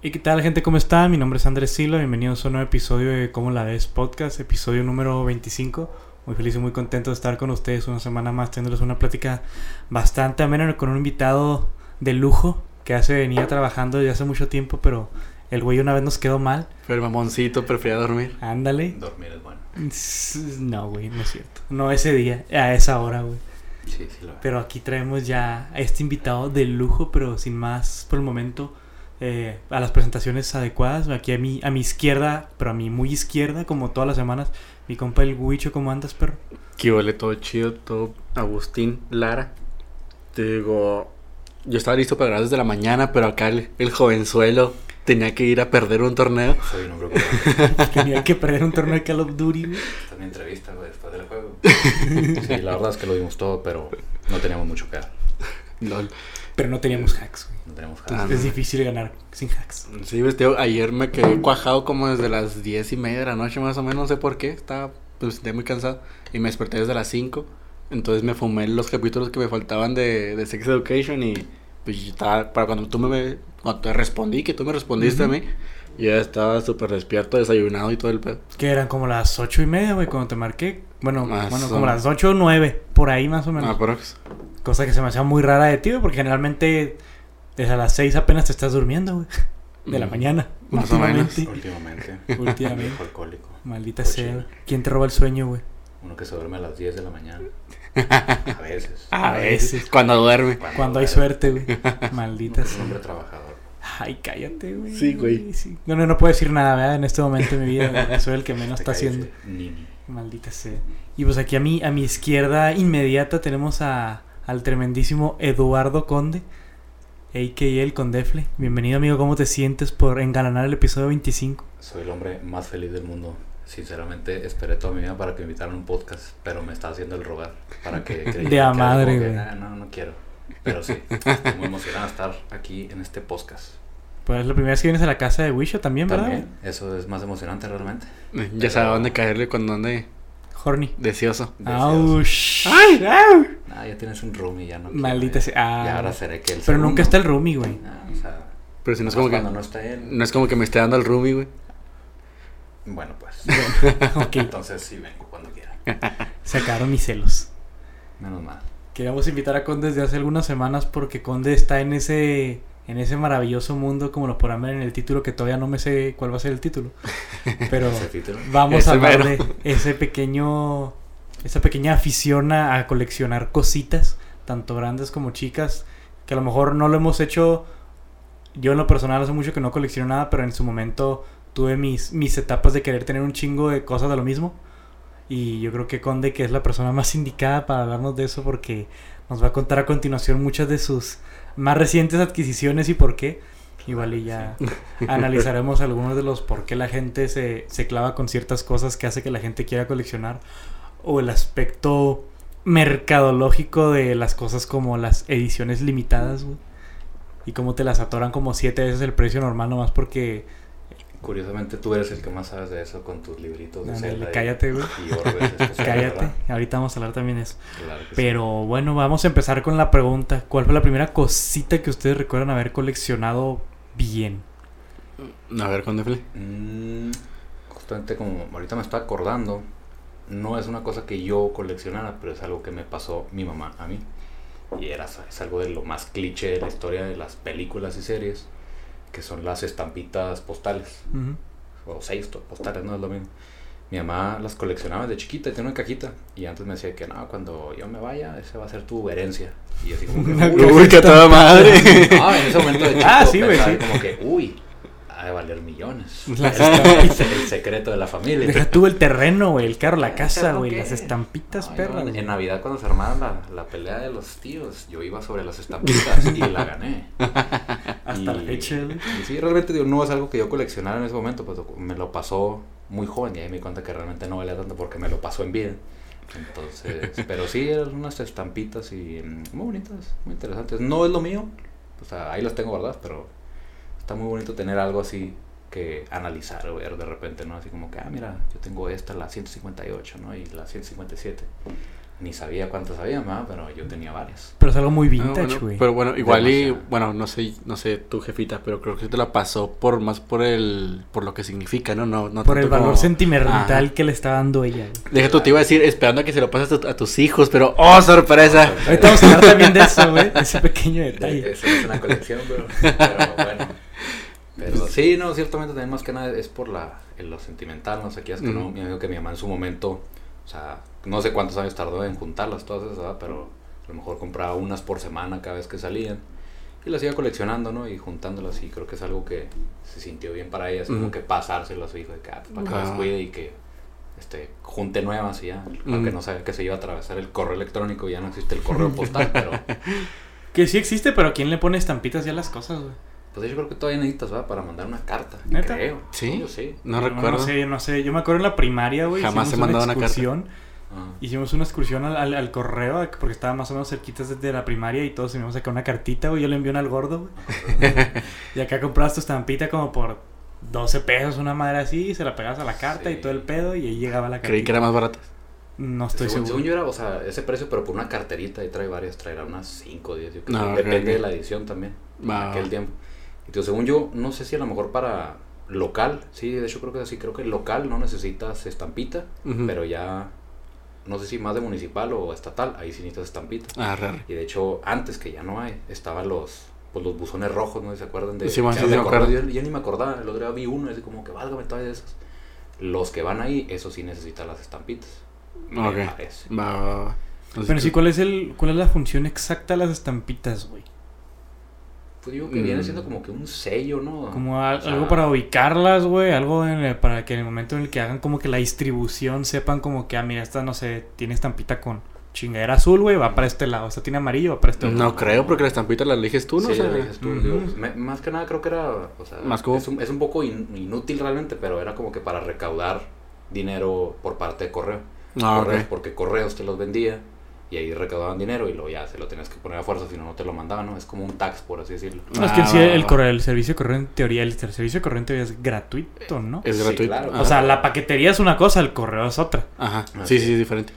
¿Y qué tal gente? ¿Cómo están? Mi nombre es Andrés Silva, bienvenidos a un nuevo episodio de Cómo la ves podcast, episodio número 25. Muy feliz y muy contento de estar con ustedes una semana más, teniéndoles una plática bastante amena con un invitado de lujo que hace venía trabajando desde hace mucho tiempo, pero el güey una vez nos quedó mal. Pero el mamoncito prefería dormir. Ándale. Dormir es bueno. No, güey, no es cierto. No ese día, a esa hora, güey. Sí, sí lo Pero aquí traemos ya a este invitado de lujo, pero sin más por el momento. Eh, a las presentaciones adecuadas. Aquí a mi, a mi izquierda, pero a mi muy izquierda, como todas las semanas, mi compa el Huicho, ¿cómo andas, perro? Que huele todo chido, todo Agustín Lara. Te digo, yo estaba listo para grabar desde la mañana, pero acá el, el jovenzuelo tenía que ir a perder un torneo. Soy un hombre ocupado. Tenía que perder un torneo de Call of Duty, güey. Esta es mi entrevista, güey, después del juego. Sí, la verdad es que lo dimos todo, pero no teníamos mucho que dar. Lol. Pero no teníamos hacks, güey. No teníamos Ah, Es difícil ganar sin hacks. Sí, ves, tío, ayer me quedé cuajado como desde las diez y media de la noche, más o menos, no sé por qué. Estaba, pues, sentía muy cansado. Y me desperté desde las 5. Entonces me fumé los capítulos que me faltaban de, de Sex Education y pues yo estaba, para cuando tú me, cuando te respondí, que tú me respondiste a mí, ya estaba súper despierto, desayunado y todo el pedo. Que eran como las ocho y media, güey, cuando te marqué. Bueno, Más bueno o- como las ocho o nueve, por ahí más o menos. Ah, prox. Cosa que se me hacía muy rara de ti, güey, porque generalmente desde las 6 apenas te estás durmiendo, güey. De la Mm. mañana. Más o menos. últimamente. Últimamente. Últimamente. Alcohólico. Maldita Pues sea. ¿Quién te roba el sueño, güey? Uno que se duerme a las 10 de la mañana. A veces. A veces. Cuando duerme. Cuando hay duerme. suerte, güey. Maldita es un sea. hombre trabajador. Ay, cállate, güey. Sí, güey. Sí. No, no, no puedo decir nada, ¿verdad? En este momento de mi vida, güey, soy el que menos Te está haciendo. Nini. Maldita sea. Y pues aquí a mi, a mi izquierda inmediata tenemos a, al tremendísimo Eduardo Conde, a.k.a. el Condefle. Bienvenido, amigo. ¿Cómo te sientes por engalanar el episodio 25? Soy el hombre más feliz del mundo. Sinceramente, esperé toda mi vida para que me invitaran a un podcast, pero me está haciendo el rogar para que De a que madre, güey. "Ah, no, no quiero. Pero sí, estoy muy emocionado de estar aquí en este podcast. Pues es la primera vez que vienes a la casa de Wisho también, ¿verdad? También, eso es más emocionante realmente. Ya sabe a dónde caerle cuando ande Horny. deseoso. Aush. ¡Ay! ¡Ay! Ah, ya tienes un roomie, ya no quiero, Maldita sea. Ah. Y ahora seré que el Pero nunca está el roomie, güey. Ah, o sea, Pero si no es como que. cuando no está él. No es como que me esté dando el roomie, güey. Bueno, pues. ok, Entonces sí vengo cuando quiera. se acabaron mis celos. Menos mal. Queríamos invitar a Conde desde hace algunas semanas porque Conde está en ese en ese maravilloso mundo, como lo podrán ver en el título, que todavía no me sé cuál va a ser el título. Pero título. vamos Ese a hablar mero. de ese pequeño, esa pequeña afición a, a coleccionar cositas, tanto grandes como chicas, que a lo mejor no lo hemos hecho. Yo en lo personal hace mucho que no colecciono nada, pero en su momento tuve mis, mis etapas de querer tener un chingo de cosas de lo mismo. Y yo creo que Conde, que es la persona más indicada para hablarnos de eso, porque nos va a contar a continuación muchas de sus más recientes adquisiciones y por qué. Igual y ya analizaremos algunos de los por qué la gente se, se clava con ciertas cosas que hace que la gente quiera coleccionar. O el aspecto mercadológico de las cosas como las ediciones limitadas, güey. Y cómo te las atoran como siete veces el precio normal nomás porque... Curiosamente tú eres el que más sabes de eso con tus libritos de Ándale, Zelda y- cállate, güey. Cállate. ¿verdad? Ahorita vamos a hablar también de eso. Claro que sí. Pero bueno, vamos a empezar con la pregunta. ¿Cuál fue la primera cosita que ustedes recuerdan haber coleccionado bien? A ver, ¿cuándo fue? Mm, justamente como ahorita me estoy acordando, no es una cosa que yo coleccionara, pero es algo que me pasó mi mamá a mí. Y era, es algo de lo más cliché de la historia de las películas y series, que son las estampitas postales, o seis postales, no es lo mismo. Mi mamá las coleccionaba de chiquita, tiene una cajita, y antes me decía que no, cuando yo me vaya, esa va a ser tu herencia. Y así como que, uy, que toda madre. Ah, en ese momento de chico Ah, sí, pensaba sí. como que, uy, ha de valer millones. El, secreto de la familia. Deja tú el terreno, güey, el carro, la ¿El casa, güey, las estampitas No, en, Navidad cuando se armaba la, la pelea de los tíos, yo iba sobre las estampitas y la gané. Hasta Y- la fecha, y sí, realmente digo, no es algo que yo coleccionara en ese momento, pues me lo pasó muy joven y ahí me di cuenta que realmente no valía tanto porque me lo pasó en vida. Entonces, pero sí, eran unas estampitas y mm, muy bonitas, muy interesantes. No es lo mío, o sea, ahí las tengo guardadas, pero está muy bonito tener algo así que analizar o ver de repente, ¿no? Así como que, ah, mira, yo tengo esta, la 158, ¿no? Y la 157. ni sabía cuántas había, ¿verdad? pero yo tenía varias. Pero es algo muy Ah, vintage, bueno, güey. pero bueno, igual y, bueno, no sé, no sé tu jefita, pero creo que te la pasó por más por el, por lo que significa, ¿no? No, no Por el valor como- sentimental Ajá. que le está dando ella. Deja tú, te iba a decir, esperando a que se lo pases a, tu- a tus hijos, pero ¡oh, sorpresa! Ahorita vamos a hablar también de eso, güey. Ese pequeño detalle. Eso es una colección, pero, pero bueno. Pero sí, no, ciertamente también más que nada es por la, lo sentimental, no sé qué, es que no, me dijo que mi mamá en su momento, o sea, no sé cuántos años tardó en juntarlas todas esas, ¿verdad? pero a lo mejor compraba unas por semana cada vez que salían y las iba coleccionando, ¿no? Y juntándolas y creo que es algo que se sintió bien para ella, así como Ujú. que pasárselo a su hijo, de que, ah, pues, para que las cuide y que este, junte nuevas y ya, aunque Ujú. no sabía que se iba a atravesar el correo electrónico, ya no existe el correo postal, pero... Que sí existe, pero ¿quién le pone estampitas ya a las cosas, güey? Pues yo creo que todavía necesitas, ¿verdad? Para mandar una carta. ¿Neta? Creo. ¿Sí? Yo sí. No, No, recuerdo. No sé, no sé. Yo me acuerdo en la primaria, güey. Jamás hicimos he mandado una una carta. excursión. Ah. Hicimos una excursión al, al, al correo, porque estaba más o menos cerquitas desde la primaria y todos teníamos acá una cartita, güey. Yo le envié una al gordo, güey. Y acá comprabas tu estampita como por 12 pesos, una madre así, y se la pegabas a la carta y todo el pedo, y ahí llegaba la carta. Creí que era más barata. No estoy según, seguro. según yo era, o sea, ese precio, pero por una carterita y trae varias, traerá unas 5 o 10. Yo creo. No, Depende de la edición también. Va, En aquel tiempo. Tío, según yo, no sé si a lo mejor para local, sí, de hecho creo que sí, creo que local no necesitas estampita, pero ya, no sé si más de municipal o estatal, ahí sí necesitas estampita. Ah, raro. Y de hecho, antes que ya no hay, estaban los, pues, los buzones rojos, ¿no? ¿Se acuerdan de Sí, man, que sí, me acuerdo. Yo, yo ni me acordaba, el otro día vi uno, así como que válgame todavía de esos. Los que van ahí, eso sí necesitan las estampitas. me Ok. parece. Va, va, va. Entonces, Pero sí, ¿cuál es, el, ¿cuál es la función exacta de las estampitas, güey? Pues digo que viene Mm. siendo como que un sello, ¿no? Como al- O sea, algo para ubicarlas, güey. Algo en el- para que en el momento en el que hagan como que la distribución sepan como que, ah, mira, esta, no sé, tiene estampita con chingadera azul, güey, va para este lado. Esta tiene amarillo, va para este otro. No creo, porque la estampita la eliges tú, ¿no? Sí, O sea, lo dices tú, ujú. digo, me- más que nada creo que era, o sea, Más como- es, un, es un poco in- inútil realmente, pero era como que para recaudar dinero por parte de correo. Ah, Correos. Porque correos te los vendía y ahí recaudaban dinero y luego ya se lo tenías que poner a fuerza, si no, no te lo mandaban, ¿no? Es como un tax, por así decirlo. No, es que Ah, sí va, el, va. correo, el servicio de correo en teoría, el servicio de correo en teoría es gratuito, ¿no? Es Sí, gratuito. claro. O sea, la paquetería es una cosa, el correo es otra. Ajá. Ah, sí. sí, es diferente.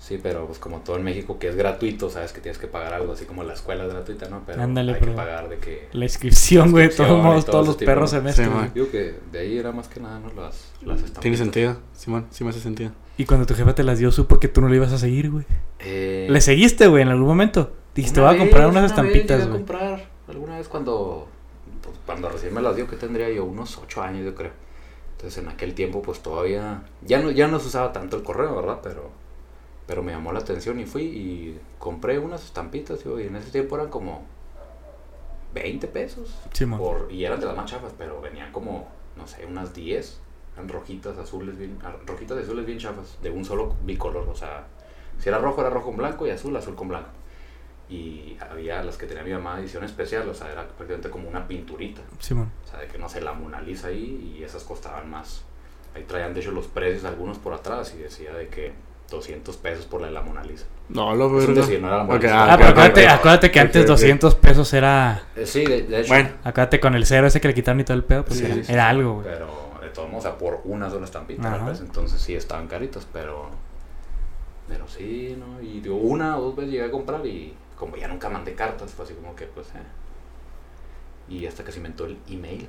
Sí, pero pues como todo en México que es gratuito, sabes que tienes que pagar algo, así como la escuela es gratuita, ¿no? Pero Ándale, hay pero- que pagar de que... La inscripción, güey, de todos modos, todo todos los tipo, perros se mezclan. Sí. Digo que de ahí era más que nada, ¿no? Las, las estampitas. Tiene sentido, Simón, sí me hace sentido. y cuando tu jefa te las dio, supo que tú no le ibas a seguir, güey. Eh, ¿Le seguiste, güey, en algún momento? Dijiste, voy a comprar unas una estampitas, güey. comprar alguna vez cuando, pues, cuando recién me las dio, que tendría yo unos 8 años, yo creo. Entonces en aquel tiempo, pues todavía, ya no, ya no se usaba tanto el correo, ¿verdad? Pero, pero me llamó la atención y fui y compré unas estampitas, y en ese tiempo eran como 20 pesos. Por, y eran de las más chafas, pero venían como, no sé, unas 10. Eran rojitas, azules, bien, ah, rojitas y azules bien chafas, de un solo bicolor. O sea, si era rojo, era rojo con blanco y azul, azul con blanco. Y había las que tenía mi mamá edición especial, o sea, era prácticamente como una pinturita. Simón. O sea, de que no sé, la Mona Lisa ahí y esas costaban más. Ahí traían de hecho los precios algunos por atrás y decía de que 200 pesos por la de la Mona Lisa. No, lo Es un verga. decir, no era la Mona Lisa. ah, Ah, pero acuérdate, acuérdate que antes ok. 200 pesos era... Eh, sí, de, de hecho. Bueno, Acuérdate con el cero ese que le quitaron y todo el pedo, pues Sí, era, sí, sí, era sí. algo, güey. Pero de todos modos, o sea, por una sola estampita, Ajá. pues, entonces sí estaban caritos, pero. Pero sí, ¿no? Y digo, una o dos veces llegué a comprar y como ya nunca mandé cartas, fue así como que, pues, eh. Y hasta que se inventó el email.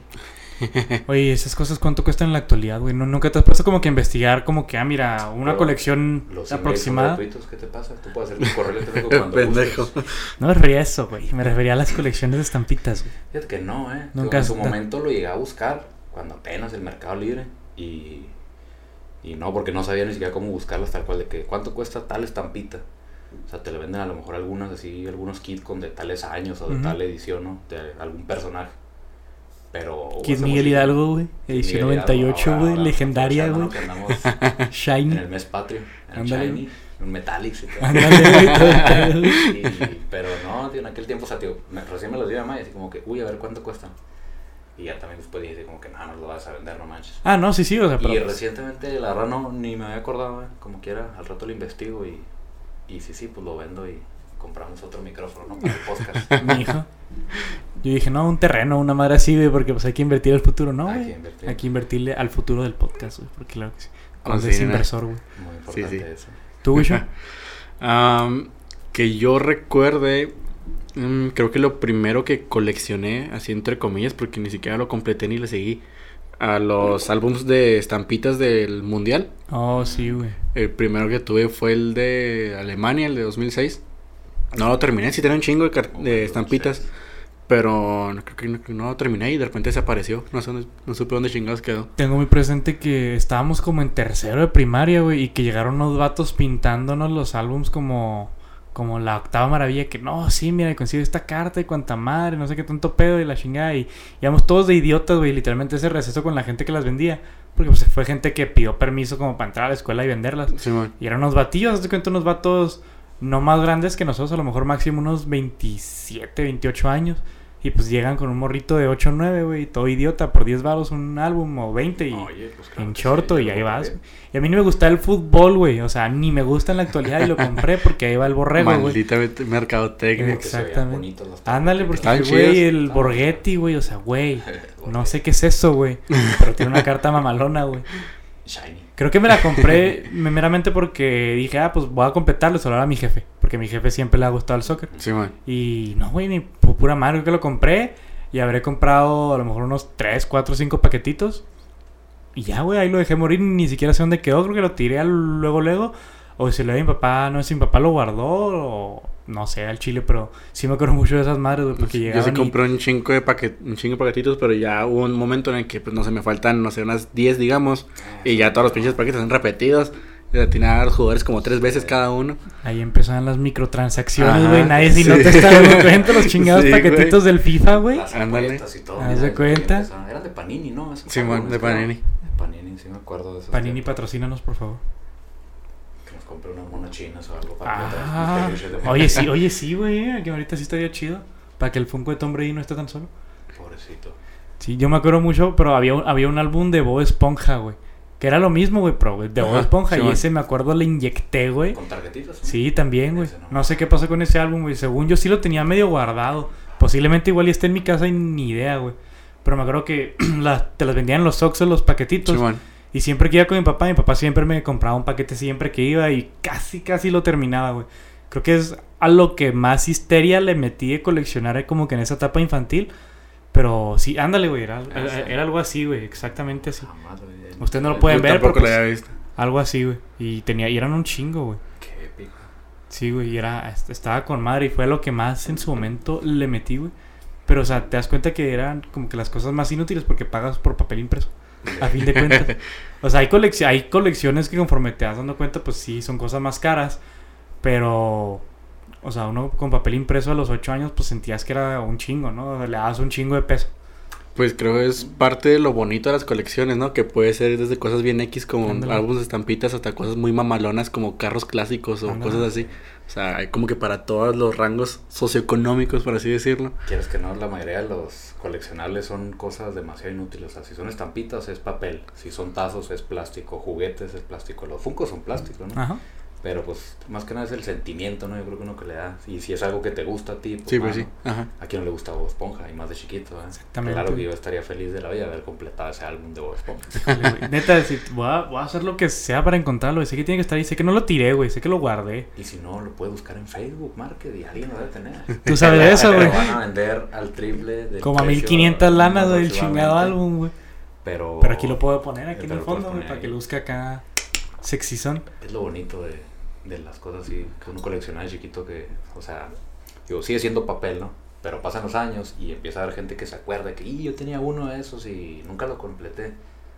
Oye, esas cosas cuánto cuestan en la actualidad, güey. ¿No, nunca te has puesto como que a investigar como que, ah, mira, una Pero colección Los aproximada? gratuitos, ¿qué te pasa? Tú puedes hacer tu correo electrónico cuando Pendejo. No me refería a eso, güey. Me refería a las colecciones de estampitas, güey. Fíjate que no, ¿eh? Nunca Digo, en su momento lo llegué a buscar, cuando apenas el mercado libre, y, y no, porque no sabía ni siquiera cómo buscarlas tal cual, de que cuánto cuesta tal estampita. O sea, te le venden a lo mejor algunas así, algunos kits con de tales años o de Ujú. tal edición, ¿no? De algún personaje. Pero... Kid hace Miguel Hidalgo, güey. Edición Miguel Hidalgo, 98, ahora- güey. Legendaria, güey. andamos en Shiny. el mes patrio, en Shiny, en Metallics y todo. Pero no, tío, en aquel tiempo, o sea, tío, me- recién me los dio mamá y así como que, uy, a ver cuánto cuestan. Y ya también después dije como que, no, no lo vas a vender, no manches. Ah, no, sí, sí, o sea, pero... Y recientemente, la verdad, no, ni me había acordado, eh, como quiera, al rato lo investigo y, y sí, sí, pues lo vendo y compramos otro micrófono, ¿no? Para el podcast. Mi hijo. Yo dije, no, un terreno, una madre así, güey, porque pues hay que invertir al futuro, ¿no, Hay que invertir. Hay que invertirle al futuro del podcast, güey, porque claro que sí. Cuando es inversor, güey. Muy importante sí. eso. ¿Tú, güey? Am, que yo recuerde, mm, creo que lo primero que coleccioné, así entre comillas, porque ni siquiera lo completé ni le seguí, a los álbums de estampitas del Mundial. Oh, sí, güey. El primero que tuve fue el de Alemania, el de 2006. No lo terminé, sí tenía un chingo de, de estampitas. Pero no, creo que no, que no lo terminé y de repente desapareció. No, sé dónde- no supe dónde chingados quedó. Tengo muy presente que estábamos como en tercero de primaria, güey, y que llegaron unos vatos pintándonos los álbums como, como la octava maravilla, que no, sí, mira, consigo esta carta y cuanta madre, no sé qué tanto pedo y la chingada, y íbamos todos de idiotas, güey, literalmente ese receso con la gente que las vendía, porque pues fue gente que pidió permiso como para entrar a la escuela y venderlas. Y eran unos batillos, haz de cuenta unos vatos no más grandes que nosotros, a lo mejor máximo unos 27, 28 años. Y pues llegan con un morrito de 8 o 9, güey, todo idiota, por 10 baros un álbum o 20 y Oye, pues claro en shorto sí, y ahí vas. Y a mí no me gusta el fútbol, güey, o sea, ni me gusta en la actualidad y lo compré porque ahí va el borrego, güey. Maldita mercadotecnia. Exactamente. Ándale, porque, güey, el Borghetti, güey, o sea, güey, no sé qué es eso, güey, pero tiene una carta mamalona, güey. Shiny. Creo que me la compré me- meramente porque dije, ah, pues voy a completarlo, solo a mi jefe. Porque a mi jefe siempre le ha gustado el soccer. Simón. Y no, güey, ni pu- pura madre, creo que lo compré. Y habré comprado a lo mejor unos 3, 4, 5 paquetitos. Y ya, güey, ahí lo dejé morir. Ni siquiera sé dónde quedó. Creo que lo tiré al- luego, luego. O si lo de mi papá, no sé si mi papá lo guardó o no sé, al chile. Pero sí me acuerdo mucho de esas madres, güey, porque Yo llegaban sí y- compré un chingo de paquet, un chingo de paquetitos, pero ya hubo un momento en el que pues no sé, me faltan, no sé, unas 10, digamos, y ya todos los pinches paquetes son repetidos. Y atinar a los jugadores como tres veces cada uno. Ahí empezaban las microtransacciones, güey. Nadie si no sí. te está dando cuenta los chingados Sí, paquetitos del FIFA, güey. Ándale. apuestas y todo. Haz de cuenta. Eran de Panini, ¿no? Simón, álbumes, de. Panini. De Panini, sí me acuerdo de esos. Panini, tiempos. patrocínanos, por favor. Que nos compré unas monas chinas o algo para que Ah, de oye, sí, oye, sí, güey. Que ahorita sí estaría chido. Para que el Funko de Tom Brady no esté tan solo. Pobrecito. Sí, yo me acuerdo mucho, pero había un, había un álbum de Bob Esponja, güey. Que era lo mismo, güey, pero de Bob Esponja. sí, y ese me acuerdo le inyecté, güey. Con tarjetitas. Sí, también, güey. No. No sé qué pasó con ese álbum, güey. Según yo sí lo tenía medio guardado. Posiblemente igual y esté en mi casa y ni idea, güey. Pero me acuerdo que te las vendían en los Oxxos, los paquetitos. Simón. Y siempre que iba con mi papá, mi papá siempre me compraba un paquete siempre que iba y casi, casi lo terminaba, güey. Creo que es a lo que más histeria le metí de coleccionar eh, como que en esa etapa infantil. Pero sí, ándale, güey, era, Ah, era- sí. era algo así, güey, exactamente así. Ustedes no lo Qué pueden Yo ver, tampoco pero lo pues, había visto. algo así, güey. Y tenía, y eran un chingo, güey. épico. Sí, güey, y era, est- estaba con madre y fue lo que más en su momento le metí, güey. Pero, o sea, te das cuenta que eran como que las cosas más inútiles porque pagas por papel impreso. A fin de cuentas. O sea, hay, colecci- hay colecciones que conforme te das dando cuenta, pues sí, son cosas más caras. Pero, o sea, uno con papel impreso a los 8 años, pues sentías que era un chingo, ¿no? O sea, le dabas un chingo de peso. Pues creo que es parte de lo bonito de las colecciones, ¿no? Que puede ser desde cosas bien X como Ándale. álbumes de estampitas hasta cosas muy mamalonas como carros clásicos o Ándale. cosas así. O sea, hay como que para todos los rangos socioeconómicos, por así decirlo. Quieres que no, la mayoría de los coleccionables son cosas demasiado inútiles. O sea, si son estampitas es papel, si son tazos es plástico, juguetes es plástico, los funcos son plástico, ¿no? Ajá. Pero pues más que nada es el sentimiento, ¿no? Yo creo que uno que le da. Y si es algo que te gusta a ti, pues, Sí, pues sí. Ajá. A quien no le gusta Bob Esponja y más de chiquito, ¿eh? Exactamente. Claro que yo estaría feliz de la vida de haber completado ese álbum de Bob Esponja. Neta, si- voy, a, voy a hacer lo que sea para encontrarlo. Sé que tiene que estar ahí. Sé que no lo tiré, güey. Sé que lo guardé. Y si no, lo puedes buscar en Facebook Market y alguien lo debe tener. Tú sabes de eso, güey. van a vender al triple del Como a precio 1500 lanas del chingado álbum, güey. Pero, Pero aquí lo puedo poner, aquí en Pero el lo fondo, güey, para que ahí. luzca acá sexy son. Es lo bonito de, de las cosas así que uno colecciona de chiquito que, o sea, digo, sigue siendo papel, ¿no? Pero pasan los años y empieza a haber gente que se acuerda que, y yo tenía uno de esos y nunca lo completé.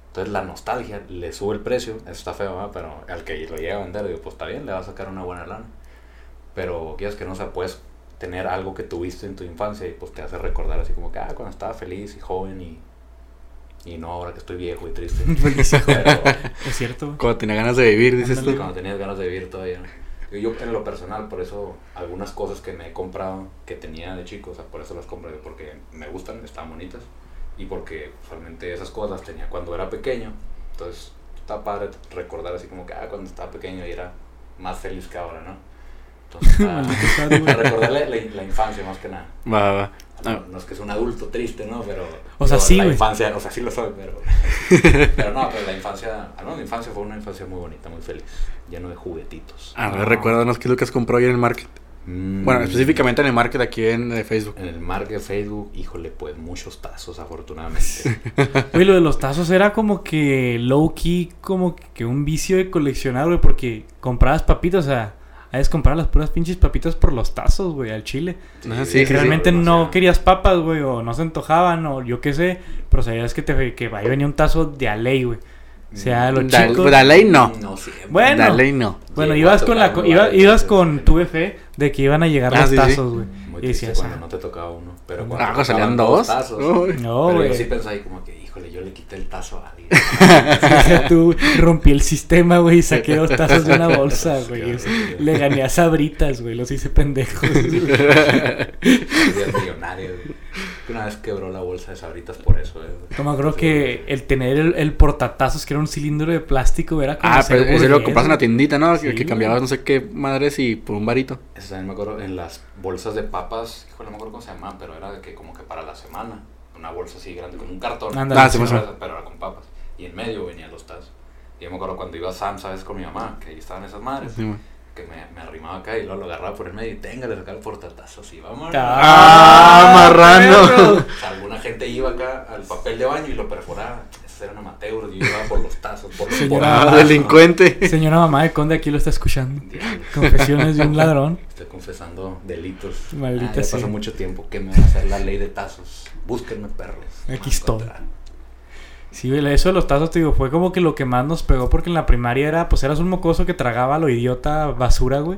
Entonces la nostalgia le sube el precio, eso está feo, ¿verdad? pero al que lo llega a vender, digo, pues está bien, le va a sacar una buena lana. Pero quieres que no, o sea, puedes tener algo que tuviste en tu infancia y pues te hace recordar así como que, ah, cuando estaba feliz y joven y, y no ahora que estoy viejo y triste. Pero, Es cierto. Cuando tenía ganas de vivir, dices Ándale. tú. cuando tenías ganas de vivir todavía. Yo, yo en lo personal, por eso algunas cosas que me he comprado que tenía de chico, o sea, por eso las compré, porque me gustan, están bonitas. Y porque usualmente esas cosas las tenía cuando era pequeño. Entonces está padre recordar así como que, ah, cuando estaba pequeño y era más feliz que ahora, ¿no? Entonces, para, para recordarle la, la infancia más que nada. Va, va. No, Ah. no es que es un adulto triste, ¿no? Pero. O sea, sí, La güey. infancia, o sea, sí lo soy, pero. pero no, pero la infancia. Al menos mi infancia fue una infancia muy bonita, muy feliz. Lleno de juguetitos. A ver, recuérdanos qué es lo que has comprado ahí en el market. Mm, Bueno, específicamente en el market aquí en eh, Facebook. En el market Facebook, híjole, pues muchos tazos, afortunadamente. Güey, lo de los tazos era como que low key, como que un vicio de coleccionar, güey, porque comprabas papitas, o sea, a veces comprar las puras pinches papitas por los tazos, güey, al chile. Y sí, que sí, realmente sí, no querías papas, güey, o no se antojaban, o yo qué sé, pero sabías que, te, que ahí venía un tazo de a ley, güey. O sea, los Da- chicos... da ley no. No siempre. Bueno. Dale y no. Bueno, Sí, ibas con la... iba- ibas con sí. tu fe de que iban a llegar Ah, los sí, sí. tazos, güey. Muy Y decías, cuando ah, no te tocaba uno. Pero Ah, cuando pues salían dos. tazos. No, güey. yo sí pensé ahí como que, híjole, yo le quité el tazo a alguien. O sea, tú rompí el sistema, güey, y saqué dos tazos de una bolsa, güey. Le gané a Sabritas, güey, los hice pendejos. Millonario. güey. Una vez quebró la bolsa de sabritas por eso. eh. Como creo que el tener el, el portatazos, que era un cilindro de plástico, era como Ah, pero ese lo compras en la güey. tiendita, ¿no? Sí, que, güey. cambiabas no sé qué madres y por un varito. Eso también me acuerdo en las bolsas de papas. Híjole, no me acuerdo cómo se llamaban, pero era de que como que para la semana. Una bolsa así grande, como un cartón. Ah, sí, pero, sí. era- pero era con papas. Y en medio venían los tazos. Y yo me acuerdo cuando iba a Sam, ¿sabes? Con mi mamá, que ahí estaban esas madres. Sí, que me, me arrimaba acá y luego lo agarraba por el medio y tenga, le sacaba el portatazos y vamos. Ah, marrano. perro. O sea, alguna gente iba acá al papel de baño y lo perforaba. Esos eran amateurs y yo iba por los tazos, por los Señora- Ah, portazos, delincuente. Señora mamá de Conde aquí lo está escuchando. Confesiones de un ladrón. Estoy confesando delitos. Maldita Ah, ya sea. pasó mucho tiempo. ¿Qué me va a hacer la ley de tazos? Búsquenme perros. Aquí estoy. Sí, güey, eso de los tazos, te digo, fue como que lo que más nos pegó porque en la primaria era, pues eras un mocoso que tragaba lo idiota basura, güey.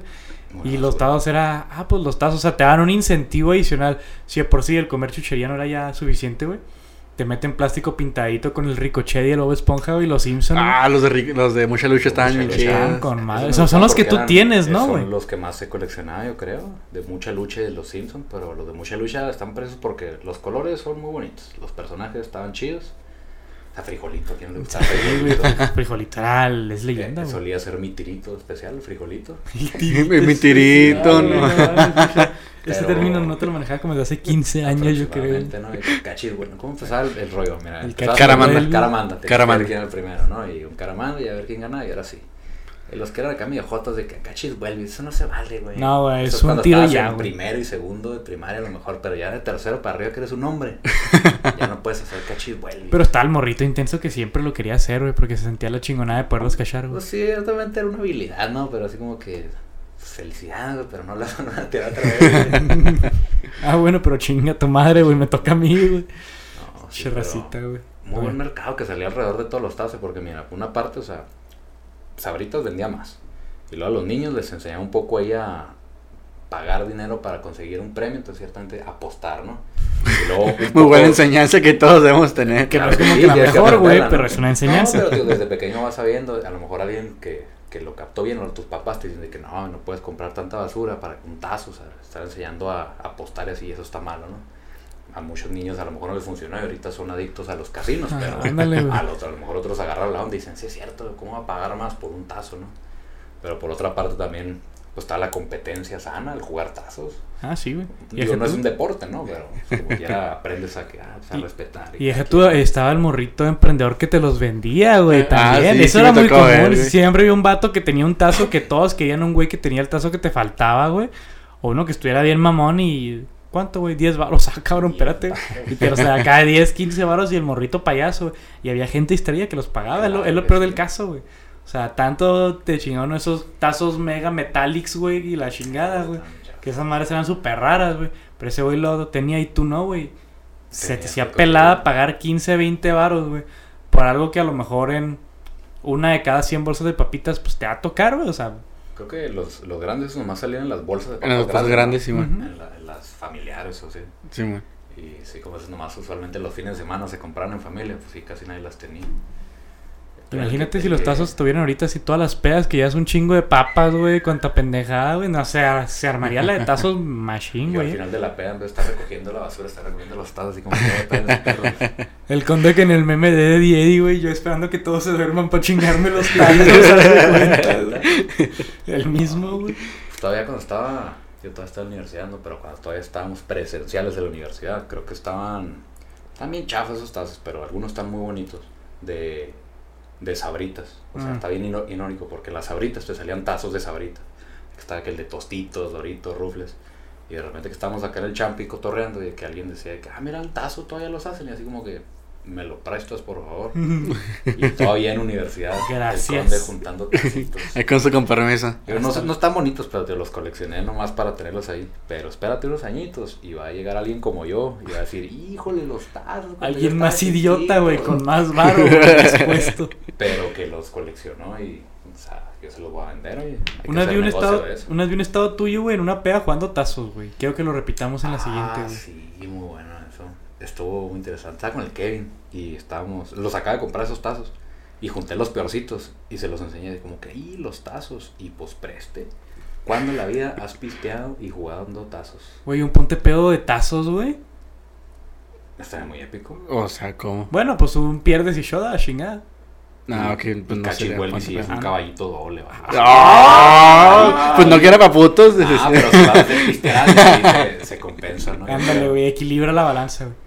Bueno, Y los tazos era, ah, pues los tazos, o sea, te dan un incentivo adicional. Si de por sí el comer chuchería no era ya suficiente, güey. Te meten plástico pintadito con el ricochet y el Bob Esponja, y los Simpsons. Ah, los de, los de mucha lucha estaban bien chidos. Estaban con madre. Son- los que tú tienes, ¿no, Son güey? los que más he coleccionado, yo creo. De mucha lucha y de los Simpsons. Pero los de mucha lucha están presos porque los colores son muy bonitos. Los personajes estaban chidos. Está frijolito, ¿a quién le gusta frijolito? frijolito era, es leyenda, Eh, solía ser mi tirito especial, el frijolito. Mi tirito, Ay, ¿no? güey, Ese Pero- término no te lo manejaba como desde hace 15 años, yo creo. ¿no? Cachis, bueno, ¿cómo empezaba el, el rollo? Mira, El Caramanda. Caramanda. te Caramanda. quién era el primero, ¿no? Y un Caramanda y a ver quién ganaba y ahora sí. Los que eran acá medio jotos de que cachis vuelve, eso no se vale, güey. No, güey, Eso es un tiro ya, en primero y segundo de primaria a lo mejor, pero ya de tercero para arriba que eres un hombre. ya no puedes hacer cachis vuelve. Pero está el morrito intenso que siempre lo quería hacer, güey, porque se sentía la chingonada de poderlos cachar, güey. Pues sí, ciertamente era una habilidad, ¿no? Pero así como que pues, felicidad, güey, pero no la van a tirar otra vez. Ah, bueno, pero chinga tu madre, güey, me toca a mí, güey. No, sí, Cherracita, güey. Muy buen mercado que salía alrededor de todos los tazos, porque mira, una parte, o sea, Sabritas vendía más. Y luego a los niños les enseñaba un poco ahí a pagar dinero para conseguir un premio, entonces ciertamente apostar, ¿no? Y luego Muy poco- buena enseñanza que todos debemos tener. Que no es como sí, que la mejor, güey, pero ¿no? es una enseñanza. No, pero tío, desde pequeño vas sabiendo, a lo mejor alguien que, que lo captó bien, o tus papás te dicen de que no, no puedes comprar tanta basura para un tazo, o sea, estar enseñando a, a apostar y así, eso está malo, ¿no? A muchos niños a lo mejor no les funcionó y ahorita son adictos a los casinos, Ah, pero ándale, a, los- a lo mejor otros agarran la onda y dicen, sí es cierto, ¿cómo va a pagar más por un tazo, no? Pero por otra parte también pues, está la competencia sana, el jugar tazos. Ah, sí, güey. Y Digo, no es un deporte, ¿no? Pero pues, como quiera aprendes a, que, ah, pues, a Y- respetar. Y deja tú, estaba el morrito emprendedor que te los vendía, güey, Ah, también. sí, Eso sí era muy común. ver. Siempre había un vato que tenía un tazo que todos querían un güey que tenía el tazo que te faltaba, güey. O uno que estuviera bien mamón y... ¿Cuánto, güey? 10 varos. Ah, cabrón, espérate. Y, pero, o sea, cada 10, 15 varos y el morrito payaso. güey. Y había gente distraída que los pagaba. Es lo, es lo peor del caso, güey. O sea, tanto te chingaron esos tazos mega metallics, güey, y la chingada, güey. Que esas madres eran súper raras, güey. Pero ese güey lo tenía y tú no, güey. Se te hacía pelada pagar 15, 20 varos, güey. Por algo que a lo mejor en una de cada 100 bolsas de papitas, pues te va a tocar, güey. O sea, Creo que los, los grandes nomás salían en las bolsas de En las papas cosas grandes, sí. Ujú. en, la- en las familiares o sí. Sí, güey. Y sí, como es nomás usualmente los fines de semana se compraban en familia, pues sí, casi nadie las tenía. Imagínate si los tazos tuvieran ahorita así todas las pedas, que ya es un chingo de papas, güey, cuánta pendejada, güey. No, o sea, se armaría la de tazos machine, Y al güey. final de la peda, en vez de estar recogiendo la basura, estar recogiendo los tazos así como que "Oh, perros". El conde que en el meme de Eddie Eddie, güey, yo esperando que todos se duerman para chingarme los tazos. ¿haz de cuenta, güey? el mismo, güey. Pues todavía cuando estaba, yo todavía estaba en la universidad, ¿no? Pero cuando todavía estábamos presenciales de la universidad, creo que estaban, bien chafas esos tazos, pero algunos están muy bonitos, de, de sabritas. O sea, Mm. está bien irónico, porque las sabritas te salían tazos de sabrita. Estaba aquel de tostitos, doritos, rufles. Y de repente que estábamos acá en el champi cotorreando y que alguien decía que, ah, mira, un tazo todavía los hacen. Y así como que, me lo prestas, por favor. Y todavía en universidad, Gracias. el conde juntando tacitos. Ahí con su compromiso. Digo, no, no están bonitos, pero te los coleccioné nomás para tenerlos ahí. Pero espérate unos añitos y va a llegar alguien como yo y va a decir, híjole, los tazos. yo Alguien más idiota, chiquito". güey, con más varo, dispuesto. Pero que los coleccionó y, o sea, yo se los voy a vender, oye. Una vez un estado, una vez vi un estado tuyo, güey, en una peda jugando tazos, güey. Quiero que lo repitamos en la Ah, siguiente, güey. sí, muy bueno. Estuvo muy interesante. Estaba con el Kevin y estábamos, los acaba de comprar esos tazos y junté los peorcitos y se los enseñé de como que, y los tazos y pues preste. ¿Cuándo en la vida has pisteado y jugando tazos? Güey, un ponte pedo de tazos, güey. Estaría muy épico. O sea, ¿cómo? Bueno, pues un pierdes y shoda, chingada. No, ok, pues no ponte sí, es un caballito doble. va. ¡Ah! Pues no quiera para putos. Ah, pero si se, se compensa, ¿no? Ándale, güey, equilibra la balanza, güey.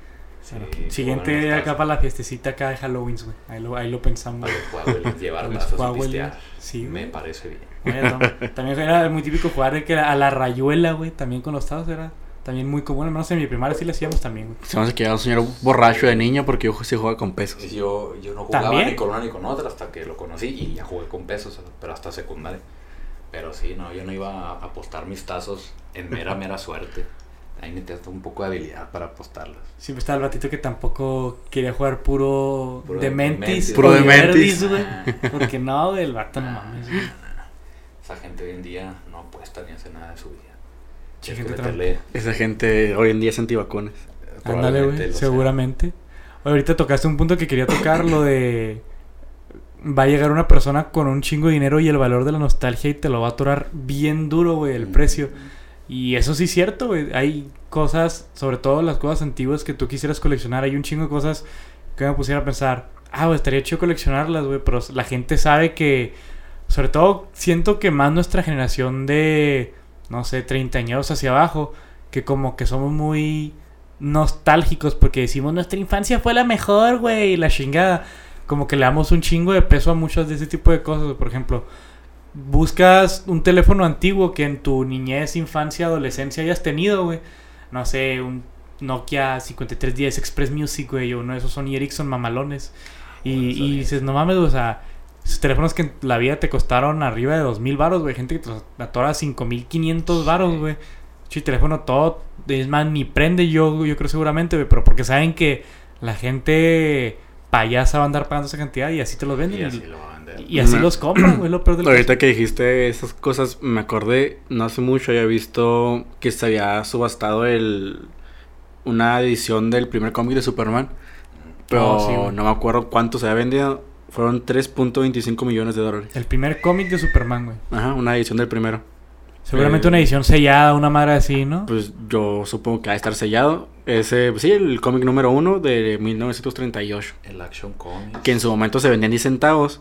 Sí, Siguiente acá para la fiestecita acá de Halloween, güey. Ahí lo, ahí lo pensamos. A los llevar tazos a Huawei, pistear. sí. Me parece bien. También era muy típico jugar que a la rayuela, güey. También con los tazos era también muy común. Al menos en mi primaria sí lo hacíamos también, güey. Se me hace que era un señor borracho de niño porque yo sí jugaba con pesos. Yo, yo no jugaba ¿También? ni con una ni con otra hasta que lo conocí y ya jugué con pesos, pero hasta secundaria. Pero sí, no, yo no iba a apostar mis tazos en mera, mera suerte. Ahí necesitas un poco de habilidad para apostarlos. Siempre estaba el batito que tampoco quería jugar puro, Puro de mentis. Dementis. Puro Dementis. Güey. Porque no, güey, el vato no mames, güey. Esa gente hoy en día no apuesta ni hace nada de su vida. Che, Tienes gente meterle, Esa gente hoy en día es antivacunas. eh, Ándale, güey, seguramente. Oye, ahorita tocaste un punto que quería tocar, lo de... Va a llegar una persona con un chingo de dinero y el valor de la nostalgia y te lo va a atorar bien duro, güey, el Mm. precio. Y eso sí es cierto. Hay cosas, sobre todo las cosas antiguas que tú quisieras coleccionar. Hay un chingo de cosas que me pusiera a pensar, ah, güey, estaría chido coleccionarlas, güey. Pero la gente sabe que, sobre todo, siento que más nuestra generación de, no sé, 30 años hacia abajo, que como que somos muy nostálgicos porque decimos, nuestra infancia fue la mejor, güey, la chingada. Como que le damos un chingo de peso a muchas de ese tipo de cosas. Por ejemplo, buscas un teléfono antiguo que en tu niñez, infancia, adolescencia hayas tenido, güey. No sé, un Nokia 5310 Express Music, güey, o uno de esos Sony Ericsson mamalones. Y, Bueno, y Sony. dices, no mames, o sea, esos teléfonos que en la vida te costaron arriba de 2000 baros, güey. Gente que te atora 5500 baros, güey. Sí, teléfono todo, es más, ni prende yo, yo creo seguramente, güey, pero porque saben que la gente payasa va a andar pagando esa cantidad y así te los venden. Y así lo. Y así los compran, güey, lo peor del Ahorita que dijiste esas cosas, me acordé, no hace mucho había visto que se había subastado el una edición del primer cómic de Superman. Pero Oh, sí, no me acuerdo cuánto se había vendido. Fueron 3.25 millones de dólares. El primer cómic de Superman, güey. Ajá, una edición del primero. Seguramente Eh, una edición sellada, una madre así, ¿no? Pues yo supongo que va a estar sellado. Ese, pues sí, el cómic número uno de 1938. El Action Comics. Que en su momento se vendían 10 centavos.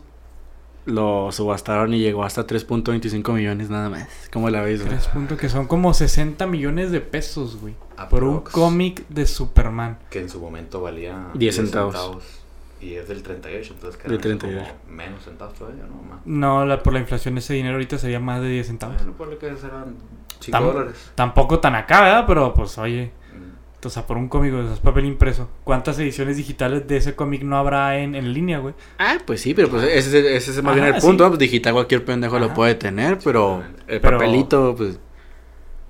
Lo subastaron y llegó hasta 3.25 millones nada más. ¿Cómo la ves? güey? Tres puntos que son como 60 millones de pesos, güey. Por un cómic de Superman. Que en su momento valía 10 centavos. Y es del 38, entonces Del quedan 38. como menos centavos todavía, ¿no? Más. No, la, por la inflación ese dinero ahorita sería más de 10 centavos. Bueno, ponle que serán 5 Tam- dólares. Tampoco tan acá, ¿verdad? Pero pues oye. O sea, por un cómic, güey, es papel impreso. ¿Cuántas ediciones digitales de ese cómic no habrá en, en línea, güey? Ah, pues sí, pero pues ese, ese es más bien el punto. sí. ¿no? Pues digital cualquier pendejo lo puede tener, pero el Pero- papelito, pues...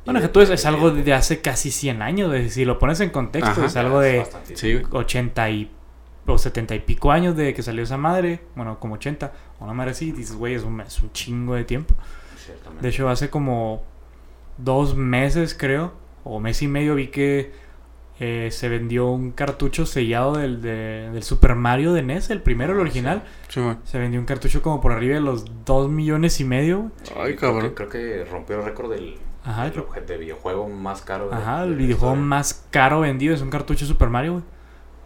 Bueno, que tú es, es algo de hace casi 100 años, güey. Si lo pones en contexto, Ajá. es algo de. Sí, güey. 80 y o 70 y pico años de que salió esa madre. Bueno, como 80. Una madre así, dices, güey, es un, es un chingo de tiempo. De hecho, hace como dos meses, creo, o mes y medio, vi que eh, se vendió un cartucho sellado del, de- del Super Mario de NES, el primero, el Ah, original. Sí. Se vendió un cartucho como por arriba de los 2 millones y medio. Ay, creo cabrón. que- Creo que rompió el récord del, Ajá, del creo- objeto de videojuego más caro. de- Ajá, el videojuego historia. más caro vendido es un cartucho de Super Mario, güey.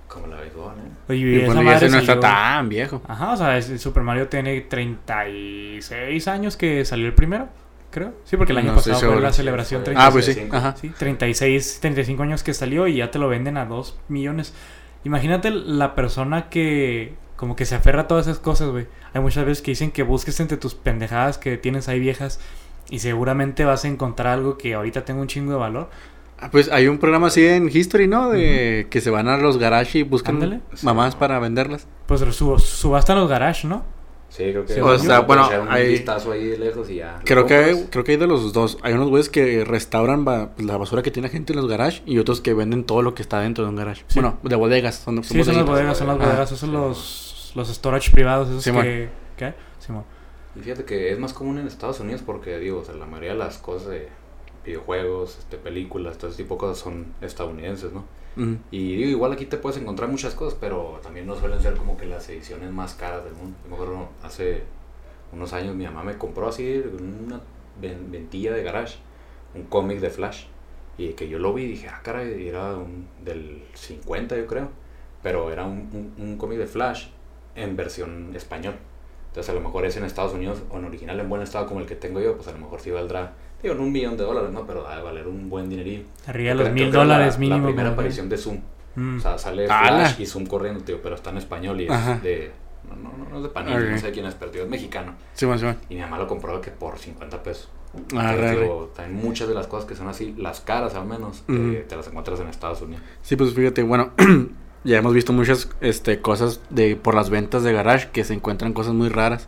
Como la béisbol, ¿eh? Y, Y esa bueno, ese no está salió- tan viejo. Ajá, o sea, es- el Super Mario tiene 36 años que salió el primero. Creo. Sí, porque el año No pasado fue la celebración Sí, 36. Ah, pues sí. 35. Ajá. Sí, 36, 35 años que salió y ya te lo venden a 2 millones. Imagínate la persona que como que se aferra a todas esas cosas, güey. Hay muchas veces que dicen que busques entre tus pendejadas que tienes ahí viejas y seguramente vas a encontrar algo que ahorita tenga un chingo de valor. Ah, Pues hay un programa así en History, ¿no? De que se van a los garage y buscan Ándale. mamás Sí. para venderlas. Pues su, subastan los garage, ¿no? Sí, creo que. Sí, o sea, bueno, echar un hay- vistazo ahí de lejos y ya. Creo que, hay, creo que hay de los dos. Hay unos güeyes que restauran ba- pues, la basura que tiene la gente en los garage y otros que venden todo lo que está dentro de un garage. Sí. Bueno, de bodegas. Son, Sí, son las bodegas, son las Ah, bodegas, esos son sí, los, los storage privados, esos Simón. que... ¿Qué? Simón. Y fíjate que es más común en Estados Unidos porque, digo, o sea, la mayoría de las cosas de videojuegos, este, películas, todo ese tipo de cosas son estadounidenses, ¿no? Ujú. Y digo, igual aquí te puedes encontrar muchas cosas, pero también no suelen ser como que las ediciones más caras del mundo. Yo me acuerdo hace unos años mi mamá me compró así una ven- ventilla de garage, un cómic de Flash. Y que yo lo vi y dije, ah, caray, era un, del 50 yo creo. Pero era un, un, un cómic de Flash en versión español. Entonces a lo mejor es en Estados Unidos o en original en buen estado como el que tengo yo, pues a lo mejor sí valdrá, digo, no un millón de dólares, ¿no? Pero ha de valer un buen dinerillo. Arriba de los mil era la- dólares mínimo. La primera aparición de Zoom. Mm. O sea, sale. Flash y Zoom corriendo, tío, pero está en español y es Ajá. de... No, no, no, no es de Panini, no sé quién es, pero tío, es mexicano. Simón, Simón. Y mi mamá lo compró que por 50 pesos. Ah, Entonces, digo, también muchas de las cosas que son así, las caras al menos, eh, te las encuentras en Estados Unidos. Sí, pues fíjate, bueno, ya hemos visto muchas este, cosas de por las ventas de garage que se encuentran cosas muy raras.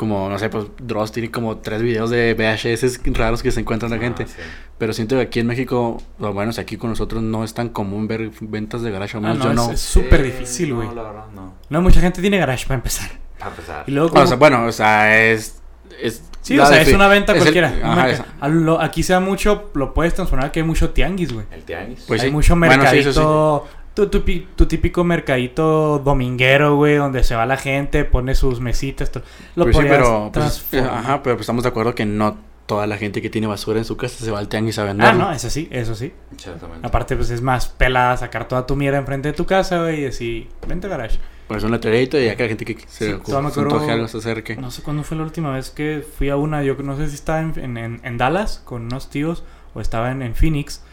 Como, no sé, pues Dross tiene como tres videos de VHS raros que se encuentran la Ah, gente. sí. Pero siento que aquí en México, o bueno, si aquí con nosotros no es tan común ver ventas de garage. Al Ah, menos no, yo es- no. es súper Sí, difícil, güey. No, la verdad, no. No, mucha gente tiene garage para empezar. Para empezar. Y luego O sea, bueno, o sea, es. es Sí, o sea, es una venta es el- cualquiera. ajá, Una- es- a lo- aquí se da mucho, lo puedes transformar que hay mucho tianguis, güey. El tianguis. Pues hay sí. mucho Bueno, sí, mercadito, tu, tu pi- tu típico mercadito dominguero, güey, donde se va la gente, pone sus mesitas. Lo Pues sí, pero. Pues, ajá, pero pues estamos de acuerdo que no toda la gente que tiene basura en su casa se va al tianguis a vender. Ah, no, eso sí, eso sí. Exactamente. Aparte, pues es más pelada sacar toda tu mierda enfrente de tu casa, güey, y decir, vente garage. Pues un letrerito y ya que la gente que se, Sí, todavía me acuerdo- antoje algo se acerque. No sé cuándo fue la última vez que fui a una, yo no sé si estaba en, en- en- en Dallas con unos tíos o estaba en, en Phoenix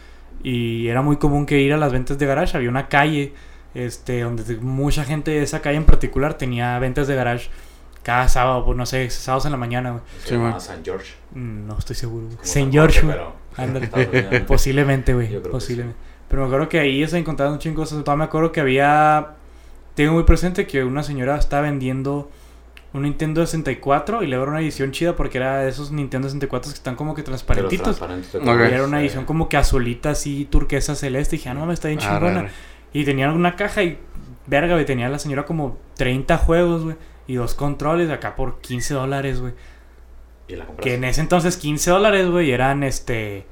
y era muy común que ir a las ventas de garage, había una calle este donde mucha gente de esa calle en particular tenía ventas de garage cada sábado, pues no sé, sábados en la mañana, güey. Se Sí, llama man. San George. Mm, No estoy seguro. San George. Posiblemente, güey. Posiblemente. Pero me acuerdo que ahí se encontraron un chingo de cosas. Todavía me acuerdo que había. Tengo muy presente que una señora estaba vendiendo un Nintendo 64 y le era una edición chida porque era de esos Nintendo 64 que están como que transparentitos. Y era una edición como que azulita, así turquesa celeste. Y dije, ah, no mames, está bien Ah, chingona. Y tenía alguna caja y, verga, güey, tenía la señora como 30 juegos, güey. Y dos controles acá por 15 dólares, güey. Que en ese entonces 15 dólares, güey, eran este.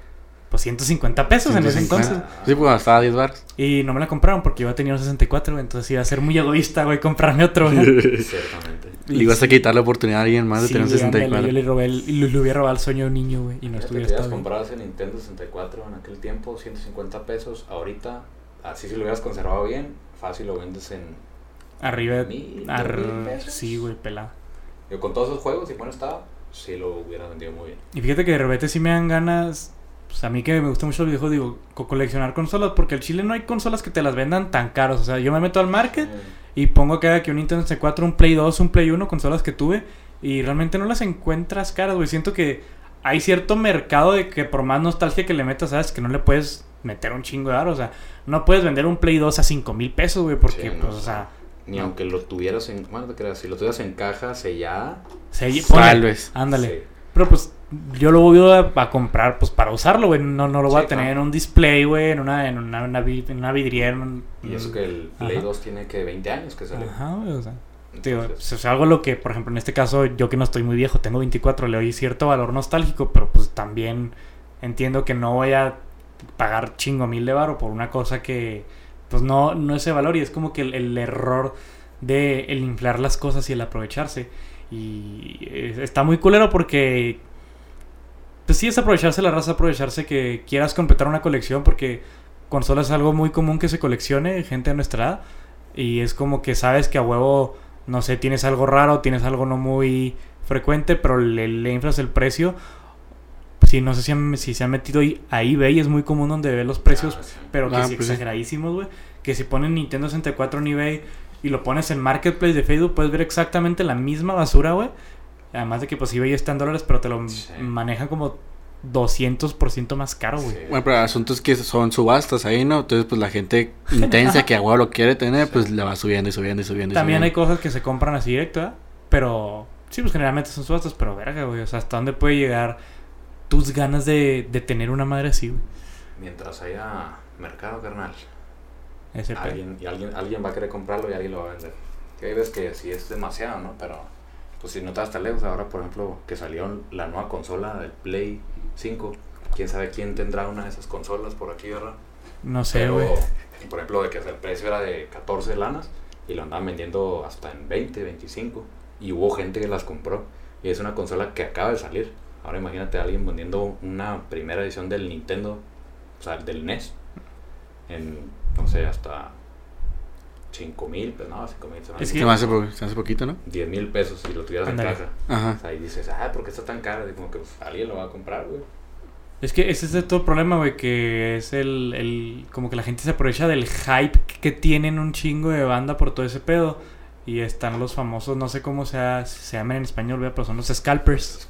Pues 150 pesos en ese 150. entonces. Sí, pues estaba a 10 baros. Y no me la compraron porque iba a tener un 64, güey. Entonces iba a ser muy egoísta, güey, comprarme otro, güey. Ciertamente. Le ibas a quitar la oportunidad a alguien más de Sí, tener un güey, ándale, 64. Yo le robé el, y le, le hubiera robado el sueño a un niño, güey. Y no estuviera estado bien. comprado ese Nintendo 64 en aquel tiempo, 150 pesos. Ahorita, así si lo hubieras conservado bien, fácil lo vendes en. Arriba. Mil, ar-. Sí, güey, pelado. Yo con todos esos juegos, y bueno estaba, sí lo hubiera vendido muy bien. Y fíjate que de repente sí me dan ganas. Pues a mí que me gusta mucho el videojuego, digo, co- coleccionar consolas. Porque al chile no hay consolas que te las vendan tan caros. O sea, yo me meto al market. Y pongo que que un Nintendo 64, un Play 2, un Play 1, consolas que tuve. Y realmente no las encuentras caras, güey. Siento que hay cierto mercado de que por más nostalgia que le metas, sabes que no le puedes meter un chingo de aro. O sea, no puedes vender un Play 2 a 5 mil pesos, güey. Porque, Sí, no, pues, o sea, Ni aunque lo tuvieras en. Bueno, te creas, si lo tuvieras en caja sellada. se Tal vez. Ándale. sí. Pero pues yo lo voy a, a comprar pues para usarlo, güey. No, no lo voy Sí, a tener claro. en un display, güey. En una, en una, una vi- en una vidriera. en un- Y eso que el Play Ajá. 2 tiene que 20 años que salió. Ajá, güey. O sea. Digo, pues, es algo lo que, por ejemplo, en este caso, yo que no estoy muy viejo, tengo 24, le doy cierto valor nostálgico, pero pues también entiendo que no voy a pagar chingo mil de varo por una cosa que, pues no, no es ese valor y es como que el, el error de el inflar las cosas y el aprovecharse. Y eh, está muy culero porque, pues sí es aprovecharse la raza, aprovecharse que quieras completar una colección porque consolas es algo muy común que se coleccione, gente de nuestra edad. Y es como que sabes que a huevo, no sé, tienes algo raro, tienes algo no muy frecuente, pero le, le inflas el precio. Sí, no sé si, han- si se han metido ahí, a eBay, es muy común donde ve los precios, Ah, sí. pero que Ah, sí pues sí. exageradísimos, güey. Que si ponen Nintendo 64 en eBay y lo pones en Marketplace de Facebook, puedes ver exactamente la misma basura, güey. Además de que pues eBay está en dólares, pero te lo Sí. manejan como 200% más caro, güey. Sí. Bueno, pero el asunto es que son subastas ahí, ¿no? Entonces, pues la gente intensa que a huevo lo quiere tener, pues le va subiendo y subiendo y subiendo. También hay cosas que se compran así directo, ¿verdad? Pero sí, pues generalmente son subastas, pero verga, güey. O sea, ¿hasta dónde puede llegar tus ganas de, de tener una madre así, güey? Mientras haya mercado, carnal, alguien, y alguien, alguien va a querer comprarlo y alguien lo va a vender. Que hay veces que sí es demasiado, ¿no? Pero, pues si no te vas tan lejos, ahora por ejemplo, que salió la nueva consola del Play 5, quién sabe quién tendrá una de esas consolas por aquí, ¿verdad? No sé, güey. por ejemplo, de que el precio era de 14 lanas y lo andaban vendiendo hasta en 20, 25. Y hubo gente que las compró. Y es una consola que acaba de salir. Ahora imagínate a alguien vendiendo una primera edición del Nintendo, o sea, del NES, en, no sé, hasta 5 mil, pues no, 5 mil, Es Se que- me hace, po- se me hace poquito, ¿no? 10 mil pesos si lo tuvieras en caja. Ajá. O sea, y dices, ah, ¿por qué está tan cara? Y como que pues, alguien lo va a comprar, güey. Es que ese es todo el problema, güey, que es el, el... Como que la gente se aprovecha del hype que tienen un chingo de banda por todo ese pedo. Y están los famosos, no sé cómo sea, se llaman en español, güey, pero son los scalpers.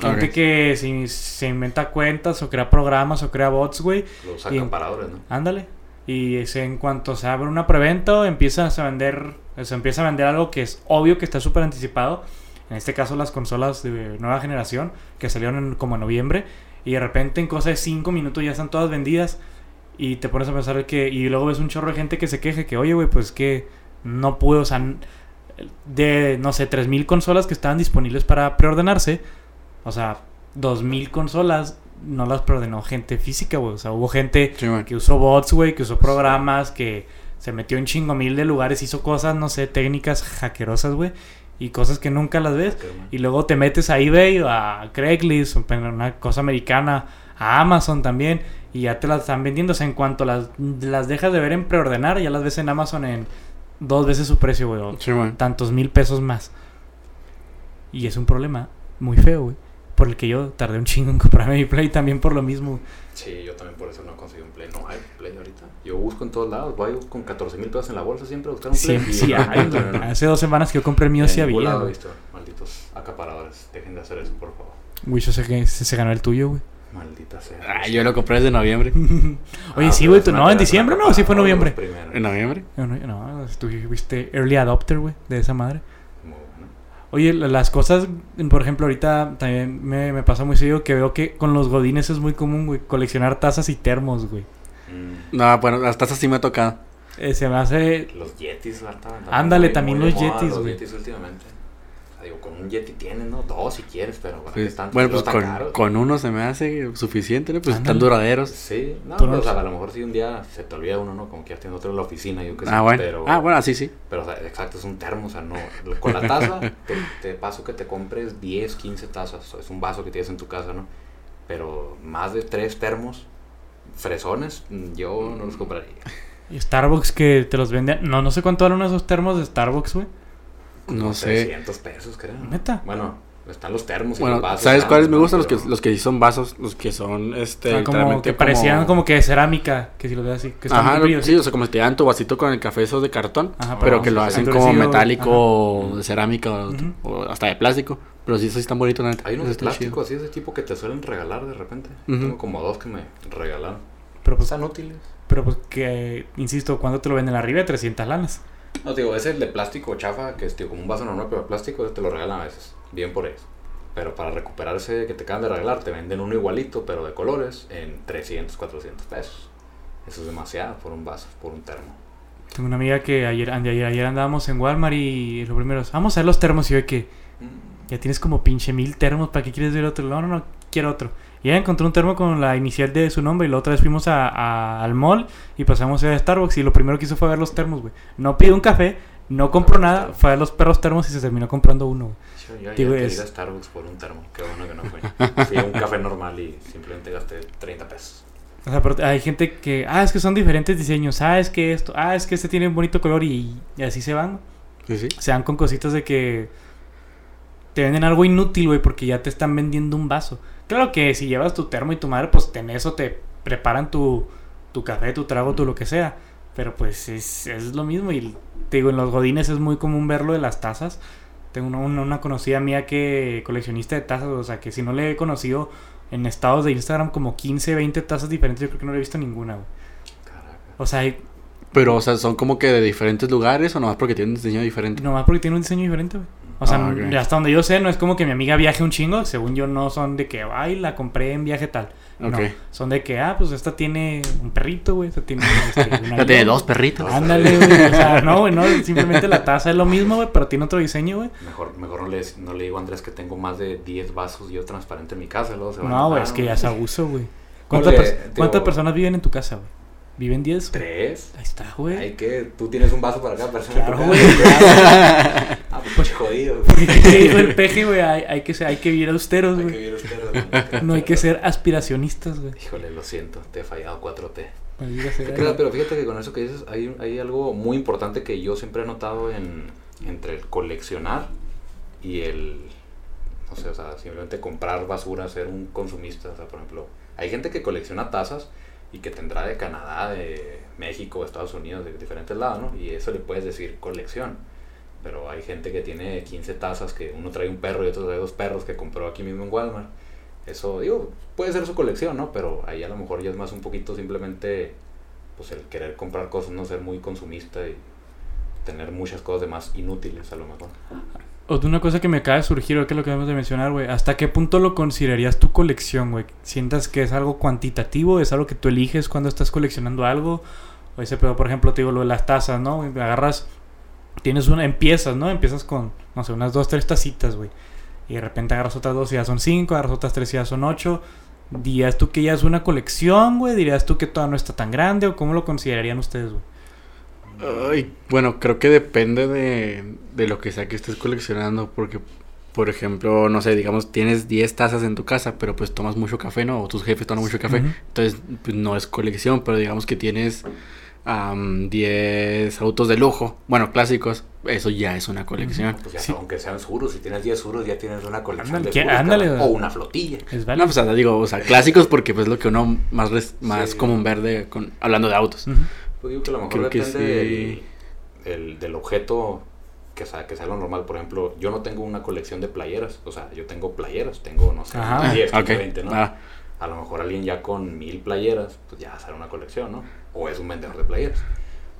Gente que se, se inventa cuentas o crea programas o crea bots, güey. Los Y- acaparadores, ¿no? Ándale. Y en cuanto se abre una preventa, empiezas a vender, se empieza a vender algo que es obvio que está súper anticipado. En este caso las consolas de nueva generación, que salieron en- como en noviembre. Y de repente en cosa de 5 minutos ya están todas vendidas. Y te pones a pensar que... Y luego ves un chorro de gente que se queje que, oye, güey, pues que no puedo, o sea, de, no sé, 3.000 consolas que estaban disponibles para preordenarse. O sea, 2.000 consolas no las preordenó gente física, güey. O sea, hubo gente Sí, que usó bots, güey, que usó programas, que se metió en chingo mil de lugares, hizo cosas, no sé, técnicas hackerosas, güey, y cosas que nunca las ves. Y luego te metes a eBay o a Craigslist, una cosa americana, a Amazon también, y ya te las están vendiendo. O sea, en cuanto las, las dejas de ver en preordenar, ya las ves en Amazon en dos veces su precio, güey, Sí, tantos mil pesos más. Y es un problema muy feo, güey. Por el que yo tardé un chingo en comprarme mi Play también por lo mismo. Sí, yo también por eso no conseguí un Play. No hay Play ahorita. Yo busco en todos lados. Voy con 14 mil pesos en la bolsa siempre a buscar un Play. Sí, y sí, no hay, güey. no, no, no. Hace dos semanas que yo compré el mío, sí había. lado he güey. visto. Malditos acaparadores. Dejen de hacer eso, por favor. Wicho se, se, se ganó el tuyo, güey. Maldita sea. Ah, yo lo compré desde noviembre. Oye, Ah, sí, güey. No, en diciembre, no, sí fue en noviembre. ¿En noviembre? No, no, no, tú fuiste early adopter, güey, de esa madre. Oye, la- las cosas, por ejemplo, ahorita también me, me pasa muy seguido que veo que con los godines es muy común, güey, coleccionar tazas y termos, güey. Mm, No, bueno, las tazas sí me ha tocado. Eh, se me hace... Los Yetis, ¿verdad? Ándale, también los Yetis, Los güey. Yetis últimamente. Digo, con un Yeti tienes, ¿no? Dos si quieres, pero ¿para qué Pues, están bueno, pues con, caros? con uno se me hace suficiente, ¿no? Pues Ándale. están duraderos. Sí, no, Tú pero, no- o sea, a lo mejor si un día se te olvida uno, ¿no? Como que ya tienes otro en la oficina, yo qué sé. Ah, bueno. Pero, Ah, bueno, así sí. Pero, o sea, exacto, es un termo, o sea, no. Con la taza, te, te paso que te compres 10, 15 tazas. Es un vaso que tienes en tu casa, ¿no? Pero más de tres termos, fresones, mm, yo no los compraría. y Starbucks que te los venden... No, no sé cuánto valen esos termos de Starbucks, güey. No sé. 300 pesos, creo. ¿Neta? Bueno, están los termos y Bueno, los vasos. ¿sabes cuáles me gustan? Los que, los que son vasos, los que son, este, como que parecían como que de cerámica, que si lo ves así, que están Ajá, sí, o sea, como si te dan tu vasito con el café esos de cartón, Ajá, pero no, que lo hacen como metálico ajá. o de cerámica o, Ujú. o hasta de plástico. Pero sí, están bonitos, la neta. Hay unos de plástico así, ese tipo que te suelen regalar de repente. Tengo como dos que me regalaron. Pero pues, Están útiles. pero pues que, insisto, ¿cuándo te lo venden arriba de 300 lanas? No, digo, ese es el de plástico chafa, que es tío, como un vaso normal, pero de plástico, te lo regalan a veces. Bien por eso. Pero para recuperarse que te acaban de regalar, te venden uno igualito, pero de colores, en 300, 400 pesos. Eso es demasiado por un vaso, por un termo. Tengo una amiga que ayer, ayer, ayer andábamos en Walmart y lo primero es, vamos a ver los termos y yo que ya tienes como pinche mil termos, ¿para qué quieres ver otro? No, no, no, quiero otro. Y ella encontró un termo con la inicial de su nombre y la otra vez fuimos a, a- al mall y pasamos a Starbucks y lo primero que hizo fue ver los termos, güey. No pidió un café, no compró nada, fue a ver los perros termos y se terminó comprando uno, güey. Yo, yo Digo, ayer es- quería ir a Starbucks por un termo, qué bueno que no fue. Fui a un café normal y simplemente gasté 30 pesos. O sea, pero hay gente que, ah, es que son diferentes diseños, ah, es que esto, ah, es que este tiene un bonito color y, y así se van. Sí, sí. Se dan con cositas de que te venden algo inútil, güey, porque ya te están vendiendo un vaso. Claro que si llevas tu termo y tu madre, pues en eso te preparan tu, tu café, tu trago, tu lo que sea. Pero pues es, es lo mismo y te digo, en los godines es muy común verlo de las tazas. Tengo una, una, una conocida mía que coleccionista de tazas, o sea, que si no le he conocido en estados de Instagram como 15, 20 tazas diferentes, yo creo que no le he visto ninguna, güey. Caraca. O sea, hay- Pero, o sea, son como que de diferentes lugares o nomás porque tienen un diseño diferente. nomás porque tiene un diseño diferente, güey. O sea, Ah, hasta donde yo sé, no es como que mi amiga viaje un chingo. Según yo, no son de que, ay, la compré en viaje tal. No, son de que, ah, pues esta tiene un perrito, güey. Esta tiene. Este, una tiene dos perritos. Ándale, güey. O sea, no, güey, no. Simplemente la taza es lo mismo, güey, pero tiene otro diseño, güey. Mejor, mejor no, le, no le digo a Andrés que tengo más de 10 vasos yo transparente en mi casa. Luego se van a No, güey, es que ya es abuso, güey. ¿Cuántas, pers- cuántas personas viven en tu casa, güey? ¿Viven 10? güey? ¿Tres? Ahí está, güey. Ay, que tú tienes un vaso para cada persona. Claro, güey. Ah, pues jodido. Porque digo el peje, güey, hay, hay, que ser, hay que vivir austeros, Hay que güey. No hay que ser aspiracionistas, güey. Híjole, lo siento, te he fallado 4T. Maldita sea. Te creas, pero fíjate que con eso que dices, hay, hay algo muy importante que yo siempre he notado en, entre el coleccionar y el, no sé, o sea, simplemente comprar basura, ser un consumista. O sea, por ejemplo, hay gente que colecciona tazas y que tendrá de Canadá, de México, Estados Unidos, de diferentes lados, ¿no? Y eso le puedes decir colección. Pero hay gente que tiene 15 tazas, que uno trae un perro y otro trae dos perros que compró aquí mismo en Walmart. Eso, digo, puede ser su colección, ¿no? Pero ahí a lo mejor ya es más un poquito simplemente, pues el querer comprar cosas, no ser muy consumista y tener muchas cosas de más inútiles a lo mejor. Una cosa que me acaba de surgir, ahora que lo que acabamos de mencionar, güey. ¿Hasta qué punto lo considerarías tu colección, güey? ¿Sientas que es algo cuantitativo? ¿Es algo que tú eliges cuando estás coleccionando algo? O ese pedo, por ejemplo, te digo lo de las tazas, ¿no? Agarras, tienes una, empiezas, ¿no? Empiezas con, no sé, unas dos, tres tacitas, güey. Y de repente agarras otras dos y ya son cinco, agarras otras tres y ya son ocho. ¿Dirías tú que ya es una colección, güey? ¿Dirías tú que todavía no está tan grande? ¿O cómo lo considerarían ustedes, güey? Ay, bueno, creo que depende de, de lo que sea que estés coleccionando, porque, por ejemplo, no sé, digamos, tienes 10 tazas en tu casa, pero pues tomas mucho café, ¿no? O tus jefes toman mucho café, entonces pues, no es colección, pero digamos que tienes am, 10 autos de lujo, bueno, clásicos, eso ya es una colección. Pues ya, Sí. aunque sean suros, si tienes 10 suros ya tienes una colección Ándale, de o una flotilla. Es No, pues o sea, digo, o sea, clásicos porque pues es lo que uno más, res- más Sí. común ver de, con, hablando de autos. Pues digo que a lo mejor Creo depende sí. del, del, del objeto que sea, que sea lo normal. Por ejemplo, yo no tengo una colección de playeras. O sea, yo tengo playeras, tengo, no sé, Ajá. 10, 15, Ok. 20, ¿no? Ah, A lo mejor alguien ya con mil playeras, pues ya será una colección, ¿no? O es un vendedor de playeras.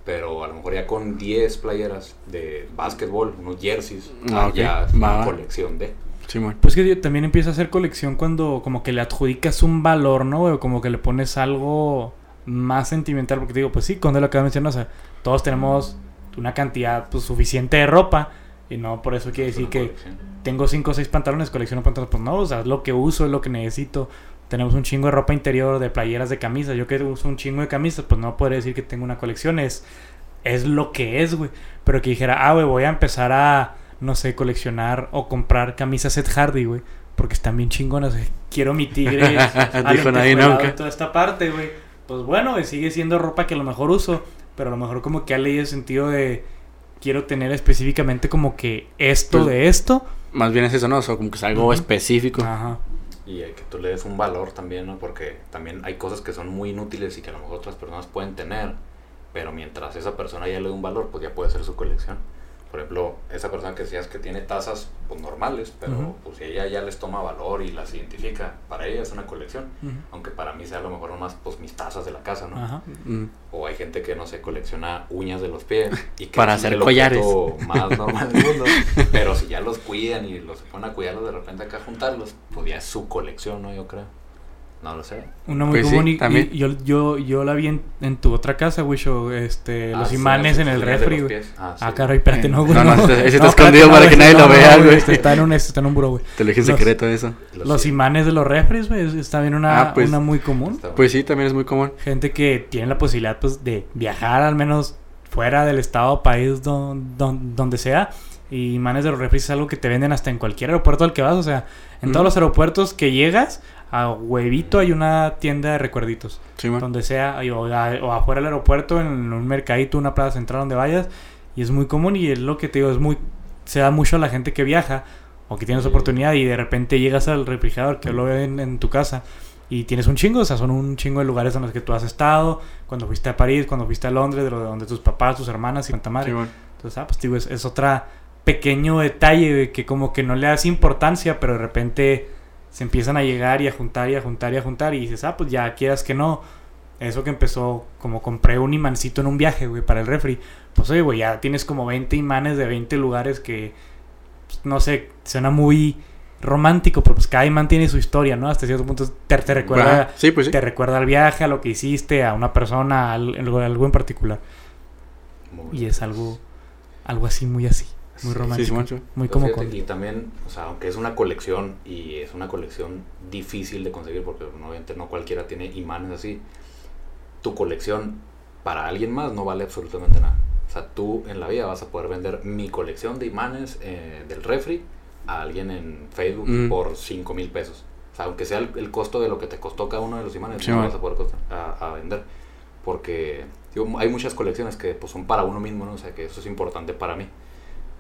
Pero a lo mejor ya con 10 playeras de básquetbol, unos jerseys, Ah, ok. ya es Va. una colección de. Simón. Pues que también empieza a hacer colección cuando como que le adjudicas un valor, ¿no? O como que le pones algo más sentimental. Porque te digo, pues sí, cuando lo acabas de mencionar, o sea, todos tenemos una cantidad pues, suficiente de ropa. Y no por eso quiere decir que tengo 5 o 6 pantalones, colecciono pantalones. Pues no, o sea, es lo que uso, es lo que necesito. Tenemos un chingo de ropa interior, de playeras, de camisas. Yo que uso un chingo de camisas, pues no podría decir que tengo una colección. Es, es lo que es, güey. Pero que dijera, ah, güey, voy a empezar a, no sé, coleccionar o comprar camisas Ed Hardy, güey. Porque están bien chingonas. Quiero mi tigre Dijo nadie nunca. toda esta parte, güey. Pues bueno, sigue siendo ropa que a lo mejor uso. Pero a lo mejor como que ha leído el sentido de... Quiero tener específicamente como que esto Pues- de esto. Más bien es eso, ¿no? O sea, como que es algo específico. Ajá. Y hay que tú le des un valor también, ¿no? Porque también hay cosas que son muy inútiles y que a lo mejor otras personas pueden tener, pero mientras esa persona ya le dé un valor, pues ya puede ser su colección. Por ejemplo, esa persona que decías que tiene tazas pues, normales, pero pues si ella ya les toma valor y las identifica, para ella es una colección. Aunque para mí sea a lo mejor nomás pues mis tazas de la casa, ¿no? Ajá. Mm. O hay gente que no sé, colecciona uñas de los pies y que Para es hacer el collares. más normal del mundo. Pero si ya los cuidan y los ponen a cuidarlos de repente acá juntarlos, pues ya es su colección, ¿no? Yo creo. No lo sé. Una muy Pues sí, común y- también. y, yo, yo, yo la vi en, en tu otra casa, güey, este, Ah, los sí, imanes en el refri, güey. Ah, Ah, sí. caray, espérate, no, güey. No, no, ese- ese está escondido para que nadie lo vea, güey. este Está en un, este está en un buro, güey. Te lo dije en secreto eso. Los- Los sí. imanes de los refris, güey, es- está bien una, Ah, pues, una muy común. Pues sí, también es muy común. Gente que tiene la posibilidad, pues, de viajar al menos fuera del estado, país, don- don- donde sea. Y imanes de los refris es algo que te venden hasta en cualquier aeropuerto al que vas. O sea, en Mm. todos los aeropuertos que llegas, a huevito hay una tienda de recuerditos. Simón. donde sea, o, a- o afuera del aeropuerto, en un mercadito, una plaza central donde vayas, y es muy común y es lo que te digo, es muy, se da mucho a la gente que viaja, o que tienes Sí. oportunidad y de repente llegas al refrigerador que lo ven en tu casa y tienes un chingo, o sea, son un chingo de lugares en los que tú has estado, cuando fuiste a París, cuando fuiste a Londres, de donde tus papás, tus hermanas y cuanta madre. Sí, bueno. Entonces, ah, pues digo, es, es otra pequeño detalle de que como que no le das importancia, pero de repente se empiezan a llegar y a juntar y a juntar y a juntar y dices, ah, pues ya quieras que no. Eso que empezó, como compré un imancito en un viaje, güey, para el refri. Pues oye, güey, ya tienes como 20 imanes de 20 lugares que, pues, no sé, suena muy romántico, pero pues cada imán tiene su historia, ¿no? Hasta cierto punto te, te recuerda Sí, pues sí. te recuerda al viaje, a lo que hiciste, a una persona, a al- algo, algo en particular. Muy Y es algo, algo así, muy así, muy romántico. Sí. Muy como con... Y también, o sea, aunque es una colección y es una colección difícil de conseguir porque obviamente no cualquiera tiene imanes así, tu colección para alguien más no vale absolutamente nada. O sea, tú en la vida vas a poder vender mi colección de imanes eh, del refri a alguien en Facebook Mm. por 5 mil pesos. O sea, aunque sea el, el costo de lo que te costó cada uno de los imanes, Sí, no man. vas a poder costar- a, a vender. Porque digo, hay muchas colecciones que pues, son para uno mismo, ¿no? O sea, que eso es importante para mí.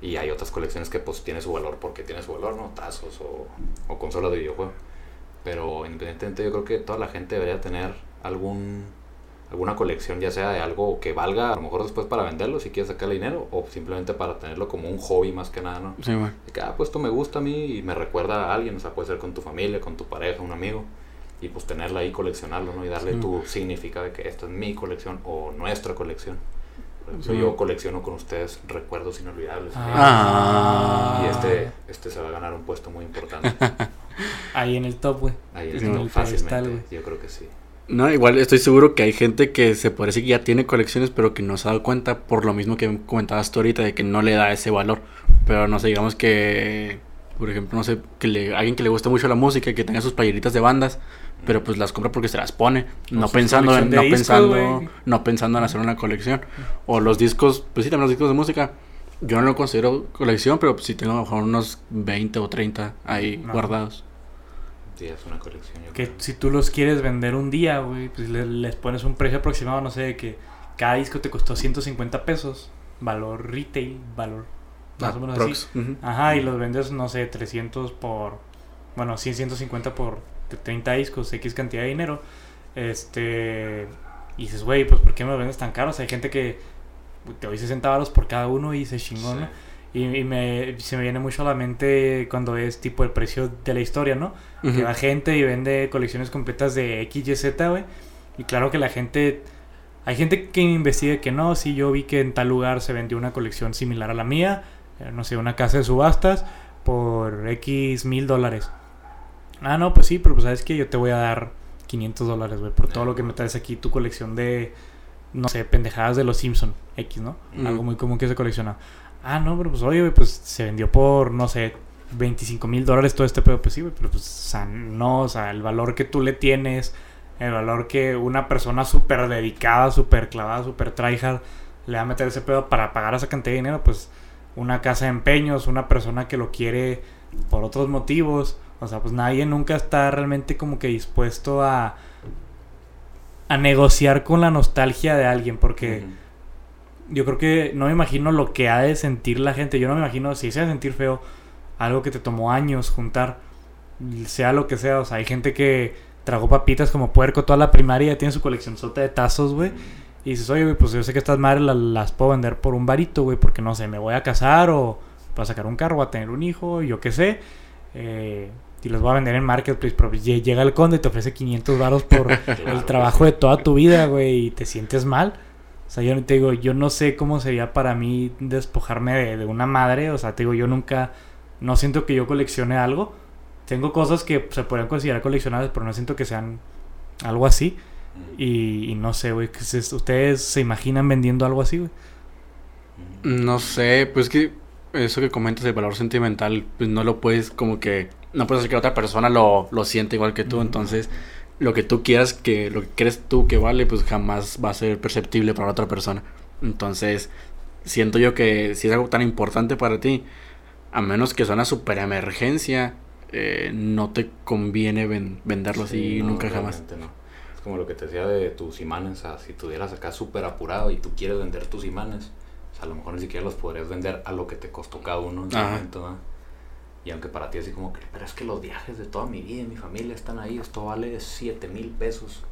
Y hay otras colecciones que pues tiene su valor porque tiene su valor, ¿no? Tazos o, o consolas de videojuego. Pero independientemente yo creo que toda la gente debería tener algún alguna colección ya sea de algo que valga a lo mejor después para venderlo si quieres sacarle dinero o simplemente para tenerlo como un hobby más que nada, ¿no? Sí, bueno. De que, ah, pues esto me gusta a mí y me recuerda a alguien, o sea, puede ser con tu familia, con tu pareja, un amigo, y pues tenerla ahí, coleccionarlo, ¿no? Y darle Sí. tu significado de que esta es mi colección o nuestra colección. Sí. yo colecciono con ustedes recuerdos inolvidables. Ah. Y este, este se va a ganar un puesto muy importante. Ahí en el top, güey. Ahí en el pedestal, fácilmente, yo creo que sí. No, igual estoy seguro que hay gente que se parece que ya tiene colecciones, pero que no se ha dado cuenta por lo mismo que comentabas tú ahorita, de que no le da ese valor. Pero no sé, digamos que, por ejemplo, no sé, que le, alguien que le guste mucho la música y que tenga sus playeritas de bandas, pero pues las compra porque se las pone, no pensando en, no discos, pensando, no pensando en hacer una colección. O los discos, pues sí, también los discos de música. Yo no lo considero colección, pero pues sí tengo a lo mejor unos 20 o 30 ahí No. guardados. Sí, es una colección. Yo Que creo. si tú los quieres vender un día, güey, pues le- les pones un precio aproximado, no sé, de que cada disco te costó 150 pesos. Valor retail, valor más Ah, o menos así. Ajá, y los vendes, no sé, 300 por. Bueno, 100, 150 por 30 discos, X cantidad de dinero. Este. Y dices, güey, pues ¿por qué me lo vendes tan caro? O sea, hay gente que te doy 60 baros por cada uno y se chingó, Sí. ¿no? Y, y me, se me viene mucho a la mente cuando es tipo el precio de la historia, ¿no? Que Ujú. va gente y vende colecciones completas de X, Y, Z, güey. Y claro que la gente. Hay gente que investiga que no, sí, yo vi que en tal lugar se vendió una colección similar a la mía, eh, no sé, una casa de subastas, por X mil dólares. Ah, no, pues sí, pero pues sabes que yo te voy a dar 500 dólares, güey, por todo lo que me traes aquí, tu colección de, no sé, pendejadas de los Simpson X, ¿no? Ujú. Algo muy común que se colecciona. Ah, no, pero pues oye, güey, pues se vendió por, no sé, 25 mil dólares todo este pedo. Pues sí, güey, pero pues, o sea, no, o sea, el valor que tú le tienes, el valor que una persona súper dedicada, súper clavada, súper tryhard le va a meter ese pedo para pagar esa cantidad de dinero, pues una casa de empeños, una persona que lo quiere por otros motivos. O sea, pues nadie nunca está realmente como que dispuesto a, a negociar con la nostalgia de alguien, porque yo creo que no me imagino lo que ha de sentir la gente. Yo no me imagino si se ha de sentir feo algo que te tomó años juntar, sea lo que sea. O sea, hay gente que tragó papitas como puerco toda la primaria tiene su colección sota de tazos, güey. Y dices, oye, güey, pues yo sé que estas madres la- las, puedo vender por un varito, güey, porque no sé, me voy a casar o para sacar un carro, voy a tener un hijo, yo qué sé. Eh, y los voy a vender en Marketplace, pero lle- llega el conde y te ofrece 500 varos por el trabajo de toda tu vida, güey, y te sientes mal. O sea, yo te digo, yo no sé cómo sería para mí despojarme de, de una madre. O sea, te digo, yo nunca, no siento que yo coleccione algo. Tengo cosas que se podrían considerar coleccionables, pero no siento que sean algo así. Y, y no sé, güey, ¿ustedes se imaginan vendiendo algo así, güey? No sé, pues que eso que comentas del valor sentimental, pues no lo puedes como que, no puedes hacer que otra persona lo, lo siente igual que tú, entonces lo que tú quieras que, lo que crees tú que vale, pues jamás va a ser perceptible para otra persona. Entonces, siento yo que si es algo tan importante para ti, a menos que sea una super emergencia, eh, no te conviene ven- venderlo así Sí, no, nunca jamás. no. Es como lo que te decía de tus imanes. O sea, si tuvieras acá súper apurado y tú quieres vender tus imanes, o sea, a lo mejor ni siquiera los podrías vender a lo que te costó cada uno en su momento, ¿no? Y aunque para ti así como que, pero es que los viajes de toda mi vida, mi familia están ahí, esto vale 7 mil pesos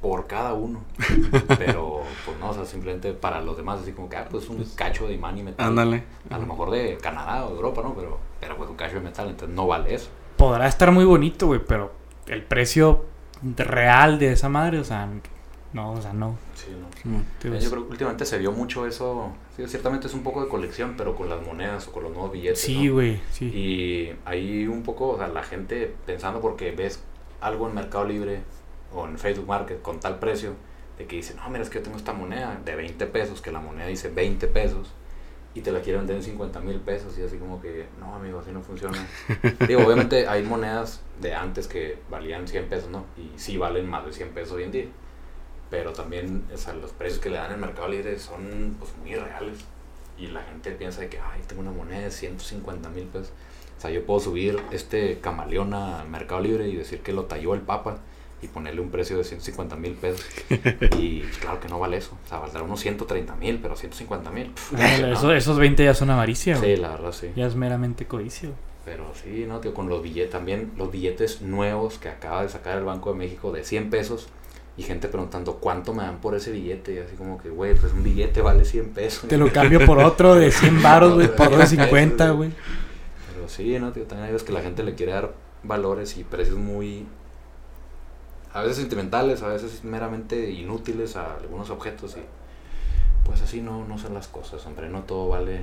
por cada uno. Pero, pues no, o sea, simplemente para los demás, así como que, ah, pues un cacho de imán y metal. Ándale. A lo mejor de Canadá o Europa, ¿no? Pero, pero pues un cacho de metal, entonces no vale eso. Podrá estar muy bonito, güey, pero el precio real de esa madre, o sea, no, o sea, no. Sí, no. Ves- Yo creo que últimamente se vio mucho eso. Sí, ciertamente es un poco de colección, pero con las monedas o con los nuevos billetes. Sí, ¿no? güey, sí. Y ahí un poco, o sea, la gente pensando porque ves algo en Mercado Libre o en Facebook Market con tal precio, de que dice, no, mira, es que yo tengo esta moneda de 20 pesos, que la moneda dice 20 pesos, y te la quieren vender en 50 mil pesos, y así como que, no, amigo, así no funciona. Digo, obviamente hay monedas de antes que valían 100 pesos, ¿no? Y sí valen más de 100 pesos hoy en día. Pero también, o sea, los precios que le dan en Mercado Libre son pues, muy reales. Y la gente piensa de que, ay, tengo una moneda de 150 mil pesos. O sea, yo puedo subir este camaleón a Mercado Libre y decir que lo talló el Papa y ponerle un precio de 150 mil pesos. Y claro que no vale eso. O sea, valdrá unos 130 mil, pero 150 mil. Eso- esos 20 ya son avaricia. Sí, la verdad sí. Ya es meramente codicio. Pero sí, no, tío, con los billetes también, los billetes nuevos que acaba de sacar el Banco de México de 100 pesos y gente preguntando cuánto me dan por ese billete. Y así como que, güey, pues un billete vale 100 pesos. Te lo cambio por otro de 100 baros, güey, por 250, güey. Pero sí, no, tío, también hay veces que la gente le quiere dar valores y precios muy. a veces sentimentales, a veces meramente inútiles a algunos objetos y. pues así no, no son las cosas, hombre, no todo vale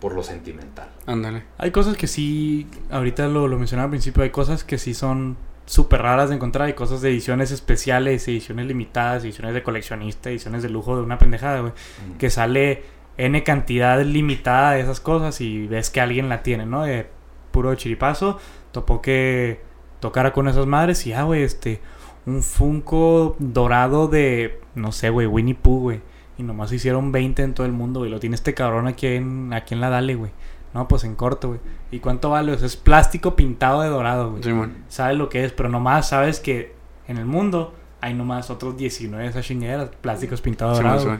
por lo sentimental. Ándale. Hay cosas que sí, ahorita lo, lo mencionaba al principio, hay cosas que sí son súper raras de encontrar, hay cosas de ediciones especiales, ediciones limitadas, ediciones de coleccionista, ediciones de lujo de una pendejada, güey, Mm. que sale N cantidad limitada de esas cosas y ves que alguien la tiene, ¿no? De puro chiripazo, topó que tocara con esas madres y, ah, güey, este, un Funko dorado de, no sé, güey, Winnie Pooh, güey. Y nomás hicieron 20 en todo el mundo, güey. Lo tiene este cabrón aquí en, aquí en la Dale, güey. No, pues en corto, güey. ¿Y cuánto vale? O sea, es plástico pintado de dorado, güey. Simón. Sabes lo que es, pero nomás sabes que en el mundo hay nomás otros 19 de esas chingaderas, plásticos pintados de dorado.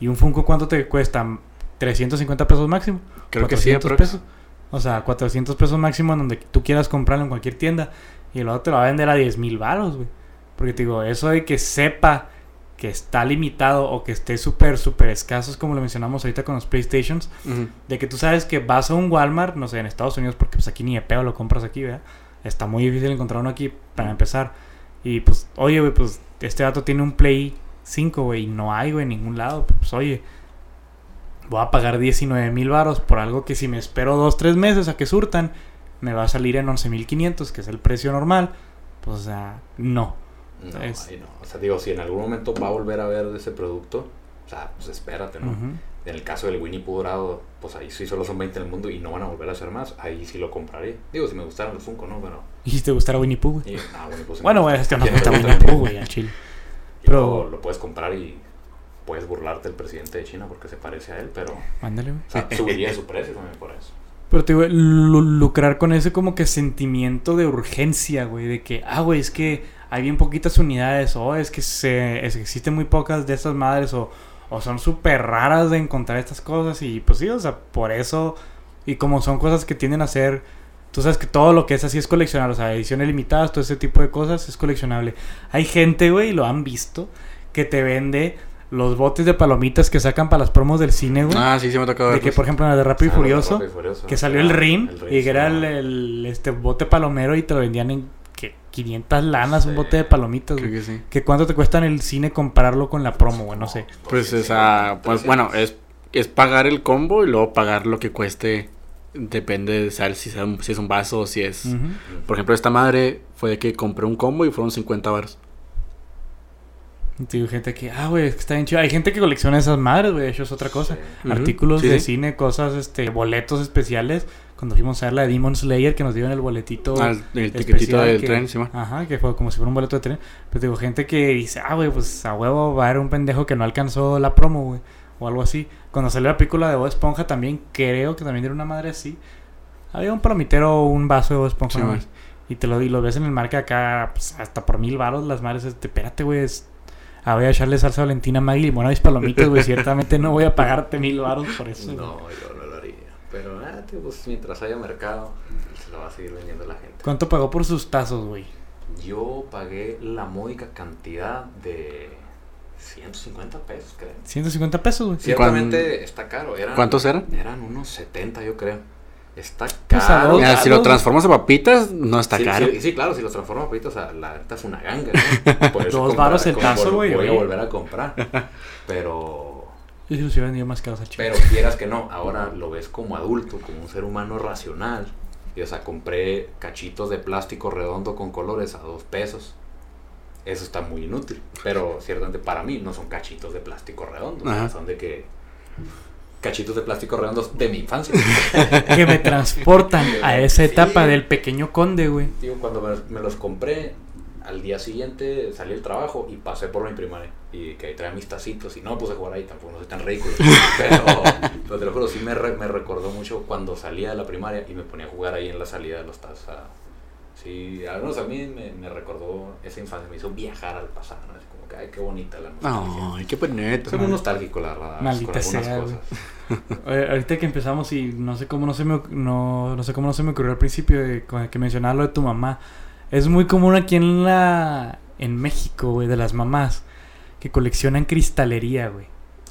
¿Y un Funko cuánto te cuesta? ¿350 pesos máximo? Creo que sí, 400 aprox. pesos. O sea, 400 pesos máximo en donde tú quieras comprarlo en cualquier tienda. Y el otro te lo va a vender a 10 mil baros, güey. Porque te digo, eso de que sepa que está limitado o que esté súper, súper escasos, como lo mencionamos ahorita con los PlayStations, de que tú sabes que vas a un Walmart, no sé, en Estados Unidos, porque pues aquí ni de pedo lo compras aquí, ¿verdad? Está muy difícil encontrar uno aquí para empezar. Y pues, oye, güey, pues este dato tiene un Play 5, güey, y no hay, güey, en ningún lado. Pues, oye, voy a pagar 19 mil baros por algo que si me espero 2, 3 meses a que surtan, me va a salir en 11.500, que es el precio normal. Pues, o sea, no. No, Es- ahí no. O sea, digo, si en algún momento va a volver a ver ese producto, o sea, pues espérate, ¿no? Ujú. En el caso del Winnie Pooh dorado, pues ahí sí solo son 20 en el mundo y no van a volver a hacer más. Ahí sí lo compraré. Digo, si me gustaran los Funko, ¿no? Pero... Y si te gustara Winnie Pooh, güey. no, Winnie Pooh Bueno, güey, este no ¿Quién me gusta Winnie Pooh, güey, al chile. Pero- luego lo puedes comprar y puedes burlarte del presidente de China porque se parece a él, pero... Mándale, güey. O sea, subiría su precio también por eso. Pero te digo, lu- lucrar con ese como que sentimiento de urgencia, güey, de que, ah, güey, es que hay bien poquitas unidades, o es que se, es que existen muy pocas de estas madres, o, o son súper raras de encontrar estas cosas, y pues sí, o sea, por eso, y como son cosas que tienden a ser, tú sabes que todo lo que es así es coleccionable, o sea, ediciones limitadas, todo ese tipo de cosas es coleccionable. Hay gente, güey, y lo han visto, que te vende los botes de palomitas que sacan para las promos del cine, güey. Ah, sí, sí me ha tocado de que, verlos. por ejemplo, en la de Rápido y Ah, Furioso, Rápido y Furioso. que salió el Ah, RIM el y que era el, el, este bote palomero y te lo vendían en 500 lanas un bote de palomitas, Creo güey. que sí. Que cuánto te cuesta en el cine compararlo con la promo, güey, no sé. Pues esa, pues 300. bueno, es, es pagar el combo y luego pagar lo que cueste. Depende de saber si, es un- si es un vaso o si es... Por ejemplo, esta madre fue de que compré un combo y fueron 50 baros. Digo, gente que, ah, güey, es que está bien chido. Hay gente que colecciona esas madres, güey, eso es otra cosa. Sí. Artículos Sí, de sí. cine, cosas, este, boletos especiales. Cuando fuimos a ver la de Demon Slayer, que nos dieron el boletito. Ah, el tiquetito del que- tren, sí, man. Ajá, que fue como si fuera un boleto de tren. Pero digo, gente que dice, ah, güey, pues a huevo va a haber un pendejo que no alcanzó la promo, güey. O algo así. Cuando salió la película de Bob Esponja también, creo que también era una madre así. Había un palomitero o un vaso de Bob Esponja. Sí, y te lo, y lo ves en el marca acá, pues, hasta por mil baros las madres. Este, espérate, güey. es- ah, voy a echarle salsa valentina, Maggie, limón a mis palomitas, güey. Ciertamente no voy a pagarte mil baros por eso. No, yo no. Pero, ah, tío, pues mientras haya mercado, se lo va a seguir vendiendo la gente. ¿Cuánto pagó por sus tazos, güey? Yo pagué la módica cantidad de 150 pesos, creo. 150 pesos, güey. Ciertamente está caro. Eran, ¿Cuántos eran? Eran unos 70, yo creo. Está Pues, a caro. dos- Mira, si lo transformas a papitas, no está sí, caro. Sí, sí, claro, si los transforma ahorita, o sea, la neta es una ganga, ¿no? Por Dos comprar- varos el tazo, güey, Voy a volver a comprar. Pero, Yo sí los hubiera vendido más caros chico. pero quieras que no, ahora lo ves como adulto, como un ser humano racional. Y, o sea, compré cachitos de plástico redondo con colores a dos pesos. Eso está muy inútil. Pero ciertamente para mí no son cachitos de plástico redondo. Ajá. son de que. Cachitos de plástico redondos de mi infancia. Que me transportan a esa Sí. etapa del pequeño conde, güey. Digo, cuando me, me los compré, al día siguiente salí del trabajo y pasé por mi primaria. Y que ahí traía mis tacitos y no me puse a jugar ahí, tampoco no soy tan ridículo. Pero, pero te lo juro, sí me, re- me recordó mucho cuando salía de la primaria y me ponía a jugar ahí en la salida de los tazos. Sí, al menos a mí me, me recordó esa infancia, me hizo viajar al pasado. ¿no? Es como que, ay, qué bonita la nostalgia. Ay, qué bonito. Soy muy nostálgico, la verdad, Maldita con algunas cosas. Oye, ahorita que empezamos y no sé cómo no se me no, no sé cómo no se me ocurrió al principio de, con el que mencionaba lo de tu mamá. Es muy común aquí en la en México, güey, de las mamás que coleccionan cristalería, güey.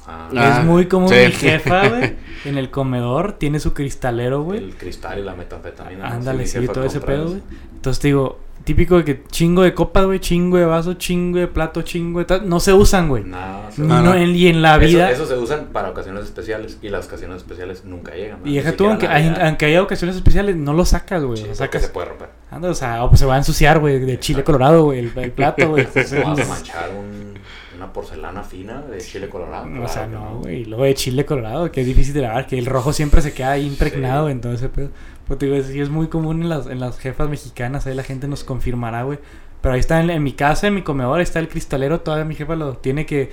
Ah, Ah, es muy común sí. mi jefa, güey, en el comedor tiene su cristalero, güey. el cristal y la metanfetamina. Ándale, sí, todo ese pedo, güey. Entonces te digo, típico de que chingo de copas, güey, chingo de vaso, chingo de plato, chingo de tal, no se usan, güey. Se No, no. en- y en la vida Eso, se usan para ocasiones especiales y las ocasiones especiales nunca llegan. y deja tú, aunque, hay- aunque haya ocasiones especiales, no lo sacas, güey. Sí, lo sacas. se puede romper. Anda, o sea, o pues se va a ensuciar, güey, de chile colorado, güey, el, el plato, güey. Vas a manchar un- una porcelana fina de chile colorado. o sea, no, güey. Y luego de chile colorado, que es difícil de lavar, que el rojo siempre se queda ahí impregnado Sí. en todo ese pedo. Pues te digo, sí es muy común en las, en las jefas mexicanas, ahí la gente nos confirmará, güey. Pero ahí está en, en mi casa, en mi comedor, ahí está el cristalero, todavía mi jefa lo tiene que...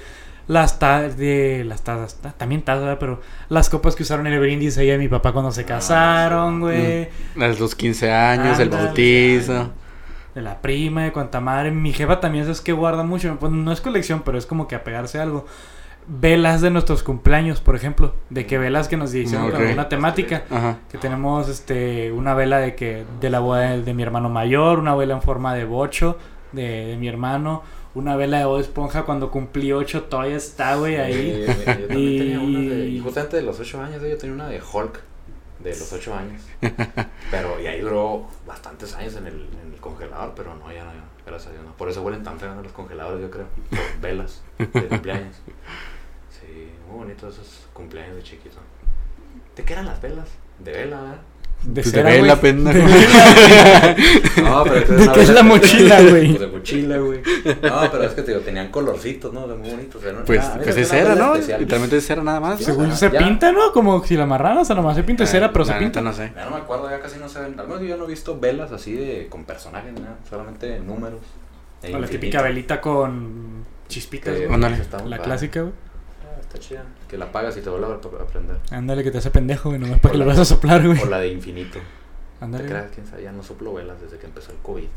Las tazas, de las tazas, ta- también tazas, pero las copas que usaron en el brindis ella y mi papá cuando se Ah, casaron, güey. Las los 15 años, el bautizo. De la prima, de cuanta madre. Mi jefa también es que guarda mucho. Pues no es colección, pero es como que apegarse a algo. Velas de nuestros cumpleaños, por ejemplo. De que velas que nos hicieron Ok. con alguna temática. Ajá. Que tenemos este una vela de que de la boda de, de mi hermano mayor, una vela en forma de bocho de, de mi hermano, una vela de Bob Esponja cuando cumplí ocho todavía está, güey, Sí, ahí. yo también Y- tenía una de. Y justamente de los 8 años, yo tenía una de Hulk. De los 8 años. Pero, y ahí duró bastantes años en el, en el congelador, pero no, ya no, gracias a Dios. no. Por eso huelen tan feos los congeladores, yo creo. Por velas de cumpleaños. Muy bonitos esos cumpleaños de chiquito. ¿De qué eran las velas? De vela, ¿verdad? De Pues de cera, vela, pendejo. De vela. No, pero es ¿De qué es la mochila, güey? Pues de mochila, güey. No, pero es que te digo, tenían colorcitos, ¿no? De muy bonitos. Pues, era- pues es cera, ¿no? especial. Literalmente es cera nada más. Sí, Según o yo sea, se ya- pinta, ¿no? Como si la amarraran, o sea, nomás se pinta de cera, pero se pinta. no sé. Ya no me acuerdo, ya casi no se ven. Al menos yo no he visto velas así de con personajes, nada. Solamente números. O la típica velita con chispitas, güey. La clásica, güey. Está chida. Que la apagas y te vuelve a to- a prender. Ándale, que te hace pendejo, güey. Nomás para que O lo la- vas a soplar, güey. O la de infinito. ¿Te Ándale. creas? ¿Quién sabe? Ya no soplo velas desde que empezó el COVID.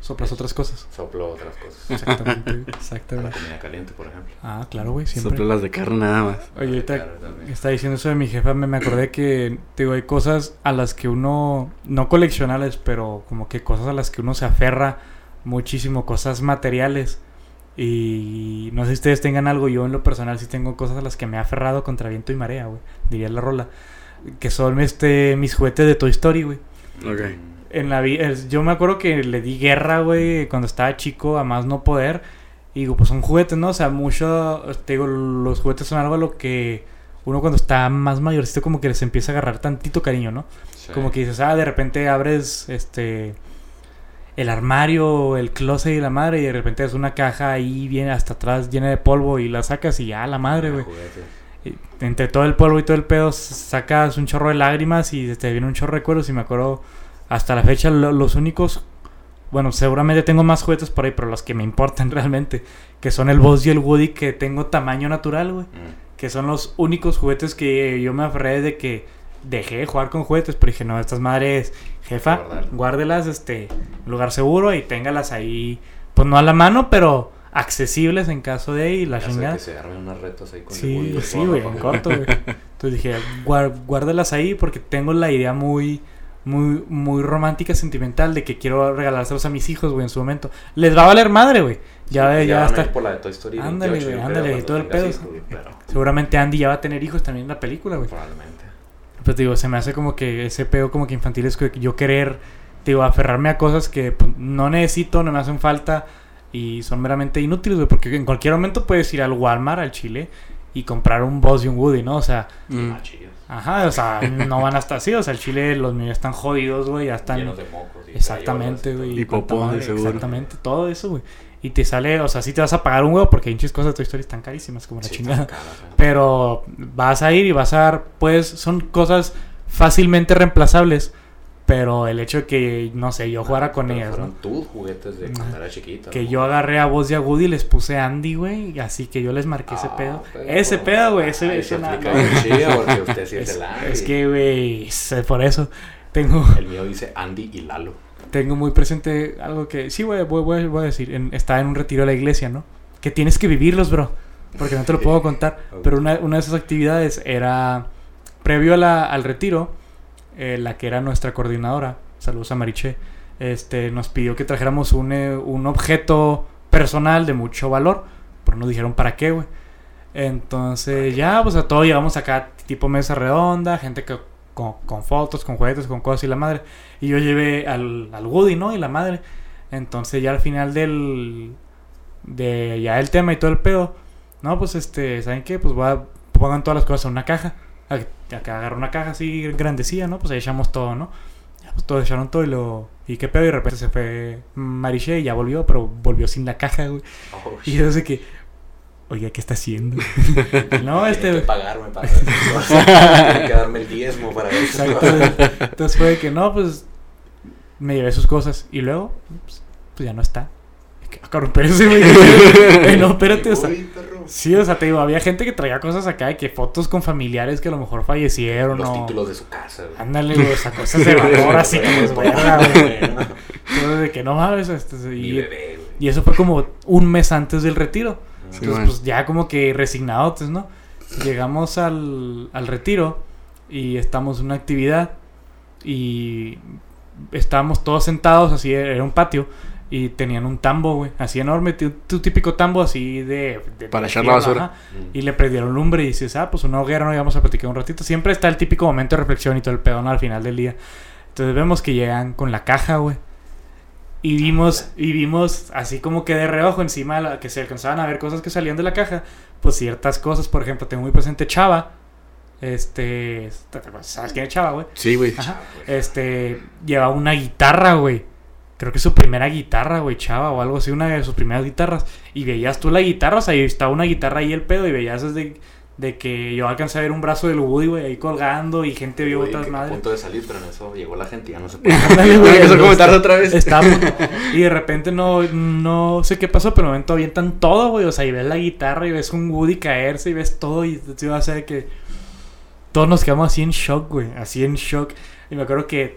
Soplas otras cosas. Soplo otras cosas. Exactamente, güey. A la Exactamente. comida caliente, por ejemplo. Ah, claro, güey, siempre. Soplo las de carne nada más. Oye, ahorita está diciendo eso de mi jefa, me, me acordé que, te digo, hay cosas a las que uno, no coleccionales, pero como que cosas a las que uno se aferra muchísimo, cosas materiales. Y no sé si ustedes tengan algo, yo en lo personal sí tengo cosas a las que me he aferrado contra viento y marea, güey, diría la rola. Que son este mis juguetes de Toy Story, güey. Ok. En la yo me acuerdo que le di guerra, güey, cuando estaba chico, a más no poder. Y digo, pues son juguetes, ¿no? O sea, mucho, te digo, los juguetes son algo a lo que uno cuando está más mayorcito como que les empieza a agarrar tantito cariño, ¿no? Sí. Como que dices, ah, de repente abres, este, el armario, el closet y la madre, y de repente es una caja ahí viene hasta atrás llena de polvo y la sacas y ya, la madre, güey. Juguetes. Y entre todo el polvo y todo el pedo sacas un chorro de lágrimas y te viene un chorro de recuerdos y me acuerdo hasta la fecha lo- los únicos bueno seguramente tengo más juguetes por ahí pero los que me importan realmente que son el Buzz y el Woody que tengo tamaño natural güey Mm. que son los únicos juguetes que yo me aferré de que dejé de jugar con juguetes pero dije no estas madres jefa Guardar. guárdelas este en lugar seguro y téngalas ahí pues no a la mano pero accesibles en caso de y la Ya chingada que se armen unos retos ahí con el Sí, Woody sí, Woodpecker, güey, en corto, güey. Entonces dije, "Guar- guárdalas ahí porque tengo la idea muy, muy, muy romántica, sentimental de que quiero regalárselos a mis hijos, güey, en su momento. Les va a valer madre, güey. Ya, Sí, ya, van a está. ir por la de Toy Story Ándale, 28, güey, ándale, cuando todo el pedo. Seguramente Andy ya va a tener hijos también en la película, güey. probablemente. Pues digo, se me hace como que ese pedo como que infantil es que yo querer, digo, aferrarme a cosas que pues, no necesito, no me hacen falta y son meramente inútiles, güey, porque en cualquier momento puedes ir al Walmart, al Chile y comprar un Buzz y un Woody, ¿no? O sea, Mm. Ah, ajá, o sea, no van hasta así, o sea, el Chile los niños están jodidos, güey, ya están Llenos de mocos. y Exactamente, güey. Y cuánta popó, de seguro. Exactamente, todo eso, güey. Y te sale, o sea, sí te vas a pagar un huevo porque hay muchas cosas de Toy Story están carísimas, como la Sí, chingada. caras, ¿eh? Pero vas a ir y vas a dar, pues, son cosas fácilmente reemplazables. Pero el hecho de que, no sé, yo jugara con Pero ellas, fueron ¿no? tus juguetes de cuando era chiquita. Que ¿no? yo agarré a Buzz y a Woody y les puse Andy, güey. Así que yo les marqué ese Ah, pedo. pero- Ese pedo, güey. Ese, ese se nada, chida porque usted sí es, Es, el Andy. es que, güey, es por eso tengo, El mío dice Andy y Lalo. Tengo muy presente algo que... Sí, voy, voy- voy a decir. En, estaba en un retiro de la iglesia, ¿no? Que tienes que vivirlos, bro. Porque no te lo puedo contar. Pero una, una de esas actividades era... Previo a la- al retiro, eh, la que era nuestra coordinadora, saludos a Mariche, este, nos pidió que trajéramos un, eh, un objeto personal de mucho valor. Pero nos dijeron para qué, güey. Entonces ya, pues a todo llevamos acá tipo mesa redonda, gente que, con, con fotos, con juguetes, con cosas y la madre. Y yo llevé al, al Woody, ¿no? Y la madre. Entonces ya al final del... De ya el tema y todo el pedo. No, pues este, ¿saben qué? Pues voy a, pongan todas las cosas en una caja. Acá agarro una caja así grandecilla, ¿no? Pues ahí echamos todo, ¿no? Ya pues todos echaron todo y lo... ¿Y qué pedo? Y de repente se fue Mariché y ya volvió, pero volvió sin la caja, güey. Oh, Y yo sé que... Oiga, ¿qué está haciendo? no, Tiene este... que pagarme para. Tiene que darme el diezmo para eso. Exacto. Entonces fue de que no, pues me llevé sus cosas. Y luego, pues, pues ya no está. Ah, cabrón, espérate, güey. Eh, no, espérate, o sea. Sí, o sea, te digo, había gente que traía cosas acá de que fotos con familiares que a lo mejor fallecieron Los o. títulos de su casa. güey. Ándale, güey, o sea, cosas de valor así que les güey. Entonces, de que no mames, este, y, y eso fue como un mes antes del retiro. Sí, Entonces, man. pues ya como que resignados, ¿no? Llegamos al, al retiro y estamos en una actividad y estábamos todos sentados, así era un patio y tenían un tambo, güey, así enorme, tu, típico tambo así de... de- Para de echar la basura. ajá. Y le prendieron lumbre y dices, ah, pues una hoguera, no íbamos a platicar un ratito. Siempre está el típico momento de reflexión y todo el pedo, ¿no? Al final del día. Entonces vemos que llegan con la caja, güey. Y vimos, y vimos así como que de reojo encima de la, que se alcanzaban a ver cosas que salían de la caja. Pues ciertas cosas, por ejemplo, tengo muy presente Chava. Este. ¿Sabes quién es Chava, güey? Sí, güey. Este. Lleva una guitarra, güey. Creo que su primera guitarra, güey, Chava, o algo así, una de sus primeras guitarras. Y veías tú la guitarra, o sea, y estaba una guitarra ahí el pedo, y veías desde de que yo alcancé a ver un brazo del Woody, güey, ahí colgando, y gente vio otras que A madres. punto de salir, pero en eso llegó la gente y ya no se puede. Empezó otra vez. está- y de repente no, no sé qué pasó, pero de momento avientan todo, güey. O sea, y ves la guitarra y ves un Woody caerse y ves todo. Y te va a ser que todos nos quedamos así en shock, güey. Así en shock. Y me acuerdo que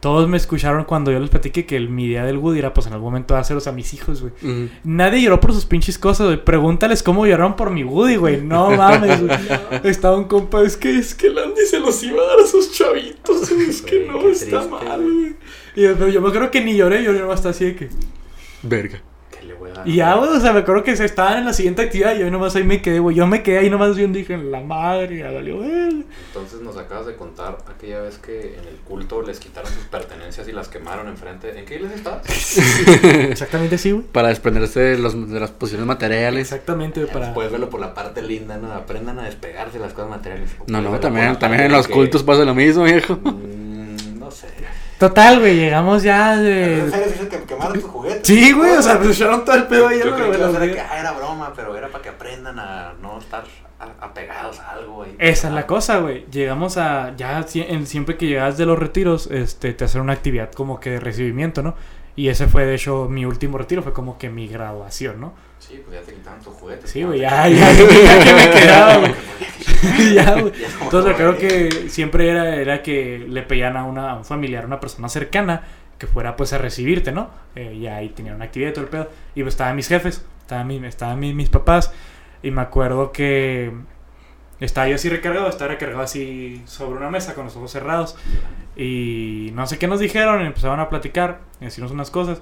todos me escucharon cuando yo les platiqué que el, mi idea del Woody era, pues en algún momento dárselos a mis hijos, güey. Nadie lloró por sus pinches cosas, güey. Pregúntales cómo lloraron por mi Woody, güey. No mames, güey. Estaba un compa, es que es que el Andy se los iba a dar a sus chavitos, güey. Es que no, está triste, mal, güey. Y yo, pero yo me acuerdo que ni lloré, yo nomás estaba así de que. Verga. Y ya, güey, o sea, me acuerdo que se estaban en la siguiente actividad y yo nomás ahí me quedé, güey. Yo me quedé ahí nomás viendo y dije, la madre, ya valió, güey. Entonces nos acabas de contar aquella vez que en el culto les quitaron sus pertenencias y las quemaron enfrente. ¿En qué iglesia estabas? Exactamente así, güey. Para desprenderse de, los, de las posiciones materiales. Exactamente, para. Puedes verlo por la parte linda, ¿no? Aprendan a despegarse de las cosas materiales. No, no, también, también en los que- cultos pasa lo mismo, viejo. Mm, no sé. Total, güey, llegamos ya de. serio que quemaron tus juguetes? Sí, güey, o sea, pues echaron todo el pedo ahí, Yo ¿no? creí que que ah, era broma, pero era para que aprendan a no estar apegados a algo, güey. Esa es la cosa, güey. Llegamos a. Ya sie- en- siempre que llegas de los retiros, este, te hacen una actividad como que de recibimiento, ¿no? Y ese fue, de hecho, mi último retiro, fue como que mi graduación, ¿no? Sí, pues ya te quitaron tus juguetes. Sí, güey, ya, ya, ya que me quedaba, güey. ya, güey. Entonces, creo que siempre era, era que le pedían a, una, a un familiar, a una persona cercana, que fuera pues a recibirte, ¿no? Eh, y ahí tenían una actividad y todo el pedo. Y pues estaban mis jefes, estaban, mi- estaban mi- mis papás. Y me acuerdo que Estaba yo así recargado, estaba recargado así sobre una mesa con los ojos cerrados. Y no sé qué nos dijeron, y empezaron a platicar, y decirnos unas cosas.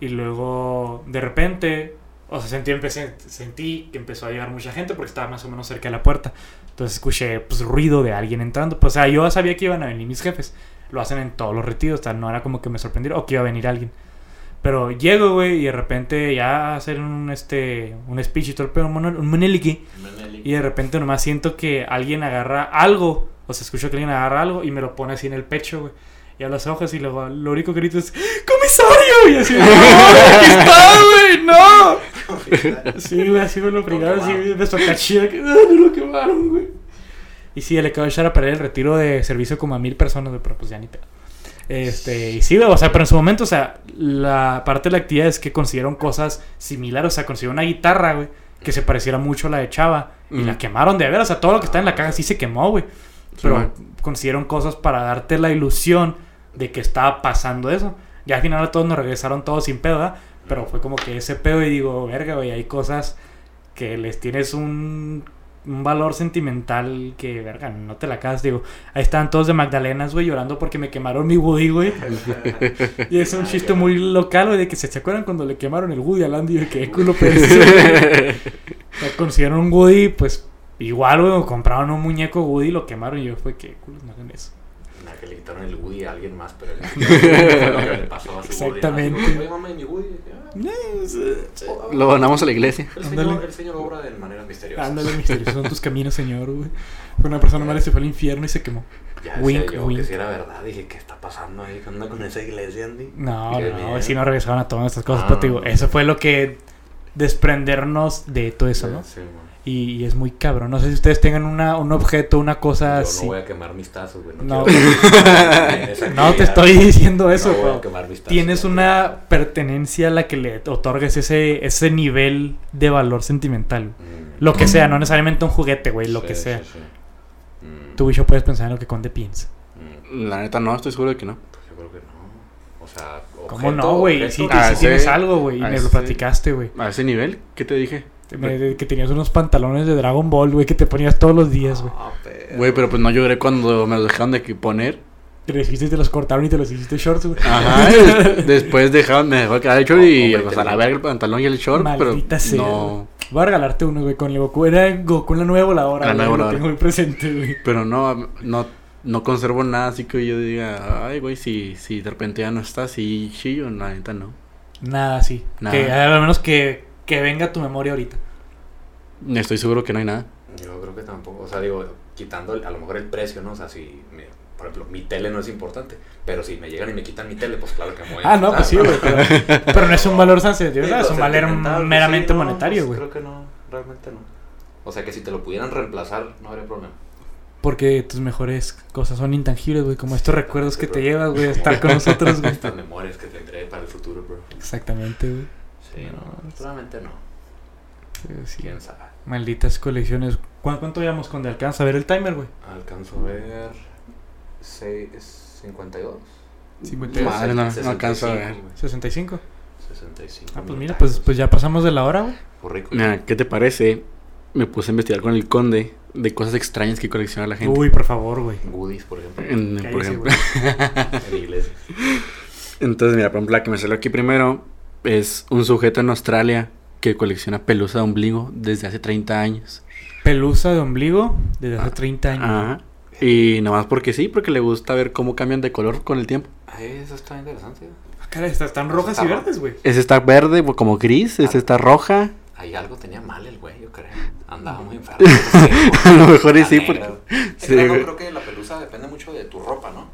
Y luego, de repente, o sea, sentí, empecé, sentí que empezó a llegar mucha gente porque estaba más o menos cerca de la puerta. Entonces escuché pues, ruido de alguien entrando. Pues, o sea, yo sabía que iban a venir mis jefes. Lo hacen en todos los retiros, o sea, no era como que me sorprendiera o que iba a venir alguien. Pero llego, güey, y de repente ya hacer un, este, un speech y todo el pedo, un, monólico, Y de repente nomás siento que alguien agarra algo. O sea, escucho que alguien agarra algo y me lo pone así en el pecho, güey. Y a los ojos y luego lo único que grito es ¡Comisario! Y así, ¡No! ¡Aquí está, güey! ¡No! Sí, güey, así me lo brigaron, así me sacachía que ¡Ah, no lo quemaron, güey! Y sí, le acabo de echar a perder el retiro de servicio como a mil personas, güey, pero pues ya ni pedo. Este, y sí, güey, o sea, pero en su momento, o sea, la parte de la actividad es que consiguieron cosas similares, o sea, consiguieron una guitarra, güey, que se pareciera mucho a la de Chava, y Mm. la quemaron de ver, o sea, todo lo que está en la caja sí se quemó, güey. Pero consiguieron cosas para darte la ilusión de que estaba pasando eso. Ya al final a todos nos regresaron todos sin pedo, ¿verdad? Pero fue como que ese pedo y digo, verga, güey, hay cosas que les tienes un, un valor sentimental que, verga, no te la acabas. Digo, ahí estaban todos de Magdalenas, güey, llorando porque me quemaron mi Woody, güey. y es un chiste muy local, güey, de que se, ¿se acuerdan cuando le quemaron el Woody a Landy? Que culo perdido. Consiguieron un Woody, pues igual, güey, compraron un muñeco Woody y lo quemaron. Y yo fue que culo, no hagan eso. Le quitaron el Woody a alguien más, pero fue lo que le pasó a su Exactamente. Woody. ¿no? Oye, mamá, ¿y mi Woody? Ah, Lo donamos a la iglesia. El señor, el señor obra de maneras misteriosas. Ándale, misteriosos son tus caminos, señor, güey. Fue una persona mala y se fue al infierno y se quemó. Ya decía Wink, yo wink. que si era verdad. Dije, ¿qué está pasando ahí? ¿Qué onda con esa iglesia, Andy? No, no, bien. si no regresaban a todas estas cosas. Ah. pero te digo, eso fue lo que desprendernos de todo eso, ¿no? Sí, man. Y, y es muy cabrón. No sé si ustedes tengan una, un objeto, una cosa Yo así. no voy a quemar mis tazos, güey. No. quiero- en esa No te estoy diciendo eso, No voy a pero quemar mis tazos, tienes una pertenencia a la que le otorgues ese, ese nivel de valor sentimental. Mm. Lo que sea, no necesariamente un juguete, güey, lo Sí, que sí, sea. sí. Mm. Tú, bicho, puedes pensar en lo que Conde piensa. Mm. La neta no, estoy seguro de que no. Yo creo que no. O sea, ¿Cómo objeto, no, güey? Sí, Ah, sí tienes algo, güey. Y ah, me lo platicaste, güey. A ese nivel, ¿qué te dije? Me- Que tenías unos pantalones de Dragon Ball, güey, que te ponías todos los días, güey. Ah, pero- Güey, pero pues no lloré cuando me los dejaron de poner. Te los hiciste y te los cortaron y te los hiciste shorts, güey. Ajá, después dejaron, me dejó quedar el short y Oh, pues a la verga el pantalón y el short, Maldita pero sea, no, Voy a regalarte uno, güey, con el Goku. Era Goku en la nueva voladora. La nueva Lo voladora. tengo muy presente, güey. pero no, no, no conservo nada así que yo diga, ay, güey, si, si de repente ya no está, sí, chillo, la neta no. Nada, sí. Nada. Que al menos que, que venga a tu memoria ahorita. Estoy seguro que no hay nada. Yo creo que tampoco, o sea, digo, quitando a lo mejor el precio, ¿no? O sea, si, me- por ejemplo, mi tele no es importante, pero si me llegan y me quitan mi tele, pues claro que me voy a Ah, no, pues sí, güey. Pero, pero no es un valor sentimental, Sí, es un valor pues meramente sí, no, monetario, pues güey. Creo que no, realmente no. O sea, que si te lo pudieran reemplazar, no habría problema. Porque tus mejores cosas son intangibles, güey. Como estos recuerdos que te llevas, güey, a estar con nosotros, güey. Estas memorias que tendré para el futuro, bro. Exactamente, güey. Sí, no, realmente no. Sí, sí. Quién sabe. Malditas colecciones. ¿Cuánto, cuánto llevamos con de alcanza a ver el timer, güey? Alcanzo a ver. 6, 52. 52. Madre, no, no alcanzo a ver. 65. 65. Ah, pues mira, pues, pues ya pasamos de la hora, güey. Rico. Mira, ¿qué te parece? Me puse a investigar con el conde de cosas extrañas que colecciona la gente. Uy, por favor, güey. Goodies, por ejemplo. En- por ejemplo. En iglesias. Entonces, mira, por ejemplo, la que me salió aquí primero es un sujeto en Australia que colecciona pelusa de ombligo desde hace 30 años. Pelusa de ombligo desde hace 30 años. Ajá. Y nomás porque sí, porque le gusta ver cómo cambian de color con el tiempo. Ah, Eso está interesante. Ah, está- están rojas y verdes, güey. Ese está verde, como gris, ese está roja. Ahí algo tenía mal el güey, yo creo. Andaba muy enfermo. A lo mejor y La sí, porque- Es sí, no, creo que la pelusa depende mucho de tu ropa, ¿no?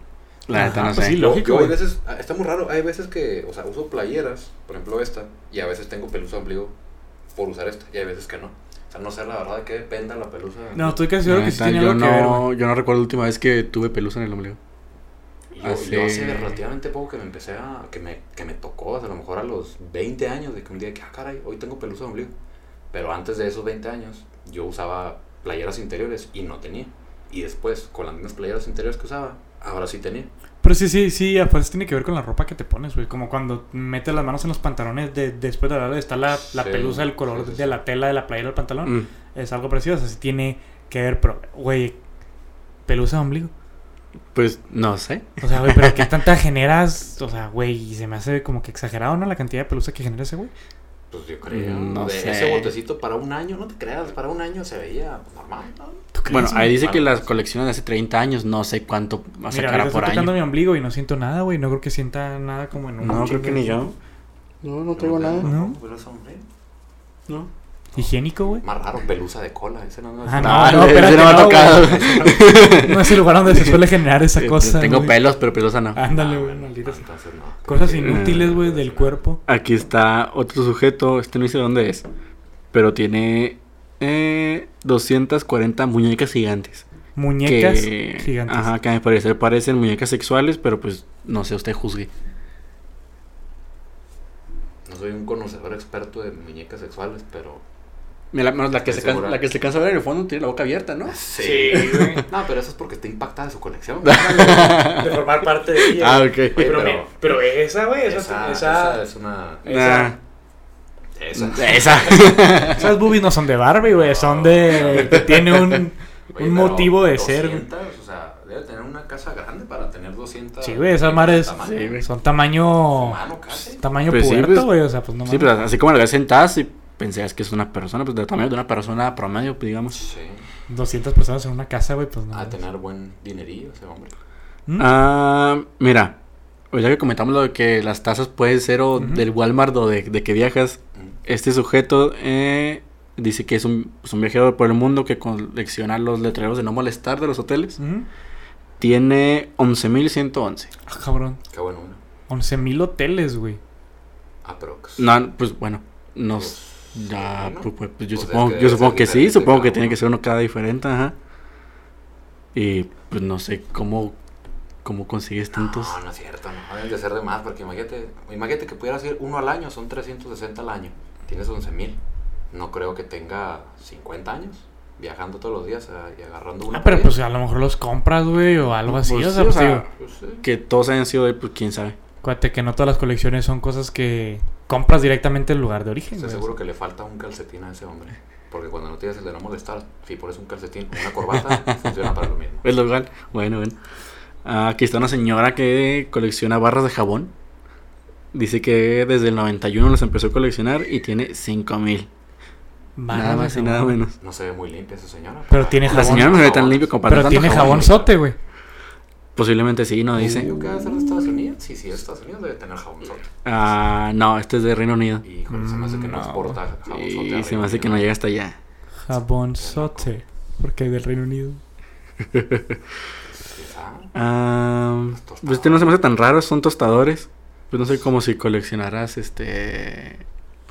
La neta no pues sé. sí, lógico, Yo, yo hay veces, ah, está muy raro, hay veces que, o sea, uso playeras, por ejemplo esta, y a veces tengo pelusa de ombligo por usar esta, y hay veces que no. O sea, no sé la verdad de qué dependa la pelusa. No, estoy casi La seguro que sí tiene yo, algo que ver, no, güey. yo no recuerdo la última vez que tuve pelusa en el ombligo. yo, yo hace hace- relativamente poco que me empecé a, que me, que me tocó, o sea, a lo mejor a los 20 años, de que un día que, ah, caray, hoy tengo pelusa de ombligo. Pero antes de esos 20 años, yo usaba playeras interiores y no tenía. Y después, con las mismas playeras interiores que usaba, ahora sí tenía. Pero sí, sí, sí, aparte tiene que ver con la ropa que te pones, güey. Como cuando metes las manos en los pantalones, de, después de la está la, la Sí, pelusa, el color sí, sí, de la tela de la playera del pantalón. Mm. Es algo parecido, o sea, sí tiene que ver, pero, güey, pelusa de ombligo. Pues no sé. O sea, güey, pero ¿qué tanta generas? O sea, güey, y se me hace como que exagerado, ¿no? La cantidad de pelusa que genera ese güey. Pues yo creo. Mm, no de sé. ese botecito para un año, no te creas, para un año se veía normal, ¿no? ¿Tú crees, Bueno, ahí dice que las colecciones de hace 30 años, no sé cuánto Mira, sacará ahorita por estoy tocando año. mi ombligo y no siento nada, güey. No creo que sienta nada como en un... No, creo que ni yo. No, no traigo nada. No. No. Higiénico, güey. Más raro, pelusa de cola. Ese no, no, Ah, no. no, Ah, no, ese espérate, no me ha tocado. No es el lugar donde se suele generar esa cosa. Tengo pelos, pero pelosa no. Ándale, Ah, güey, bueno, maldita. Cosas Eh, inútiles, güey, del cuerpo. Aquí está otro sujeto, este no dice dónde es, pero tiene eh, 240 muñecas gigantes. Muñecas que, gigantes. Ajá, que a mi parecer parecen muñecas sexuales, pero pues no sé, usted juzgue. No soy un conocedor experto de muñecas sexuales, pero. La, la que se segura. la que se cansa de ver en el fondo tiene la boca abierta, ¿no? Sí. güey. No, pero eso es porque está impactada su colección. De formar parte de ella. Ah, ok. Oye, pero, pero- pero esa, güey, esa, esa, esa, esa es una. esa- Esa. Esa. esas boobies no son de Barbie, güey, son de que tiene un, Oye, un motivo de ser, güey. 200, O sea, debe tener una casa grande para tener 200. Sí, güey, esas tamaño. Sí, son tamaño Humano casi. tamaño Pues sí, puerto, pues- güey, o sea, pues no Sí, pero así como la ves sentada, si pensás que es una persona, pues del tamaño de una persona promedio, pues, digamos. Sí. 200 personas en una casa, güey, pues no. A tener buen dinerillo ese hombre. ¿Mm? Ah, mira, pues ya que comentamos lo de que las tasas pueden ser o del Walmart o de, de que viajas, Mm. este sujeto eh, dice que es un, es un viajero por el mundo que colecciona los letreros de no molestar de los hoteles. ¿Mm? Tiene 11.111. Ah, cabrón. Qué bueno, ¿no? 11 mil hoteles, güey. Aprox. No, pues bueno, nos... Pues, Ya, bueno, pues, pues, pues, yo pues es supongo, que yo supongo que sí, supongo que tiene que ser uno cada diferente, ajá. Y pues no sé cómo, cómo consigues tantos. No, no es cierto, no deben de ser de más, porque imagínate, imagínate que pudieras ir uno al año, son 360 al año, tienes 11 mil. No creo que tenga 50 años viajando todos los días y agarrando una. Ah, pero pues a lo mejor los compras, güey, o algo así. Pues o sí, sea, o sea, Pues sí. Que todos hayan sido de pues quién sabe. Acuérdate que no todas las colecciones son cosas que compras directamente en el lugar de origen, Estoy seguro que le falta un calcetín a ese hombre. Porque cuando no tienes el de no molestar, si pones un calcetín o una corbata, funciona para lo mismo. Es lo igual. Bueno, bueno. Ah, aquí está una señora que colecciona barras de jabón. Dice que desde el 91 las empezó a coleccionar y tiene 5000. Barras Nada más y nada menos. No se ve muy limpia esa señora. Pero tiene La jabón. señora no se ve tan limpio como para Pero tanto tiene jabón sote, güey. Posiblemente sí, no dice. Debe ser de Estados Unidos. Sí, sí, de Estados Unidos debe tener jabón Ah, no, este es de Reino Unido. Y híjole, se me hace que no No. exporta jabón Y se me hace que no llega hasta allá. Jabón sote. Porque es del Reino Unido. Ah, pues este no se me hace tan raro, son tostadores. Pues no sé, como si coleccionaras este.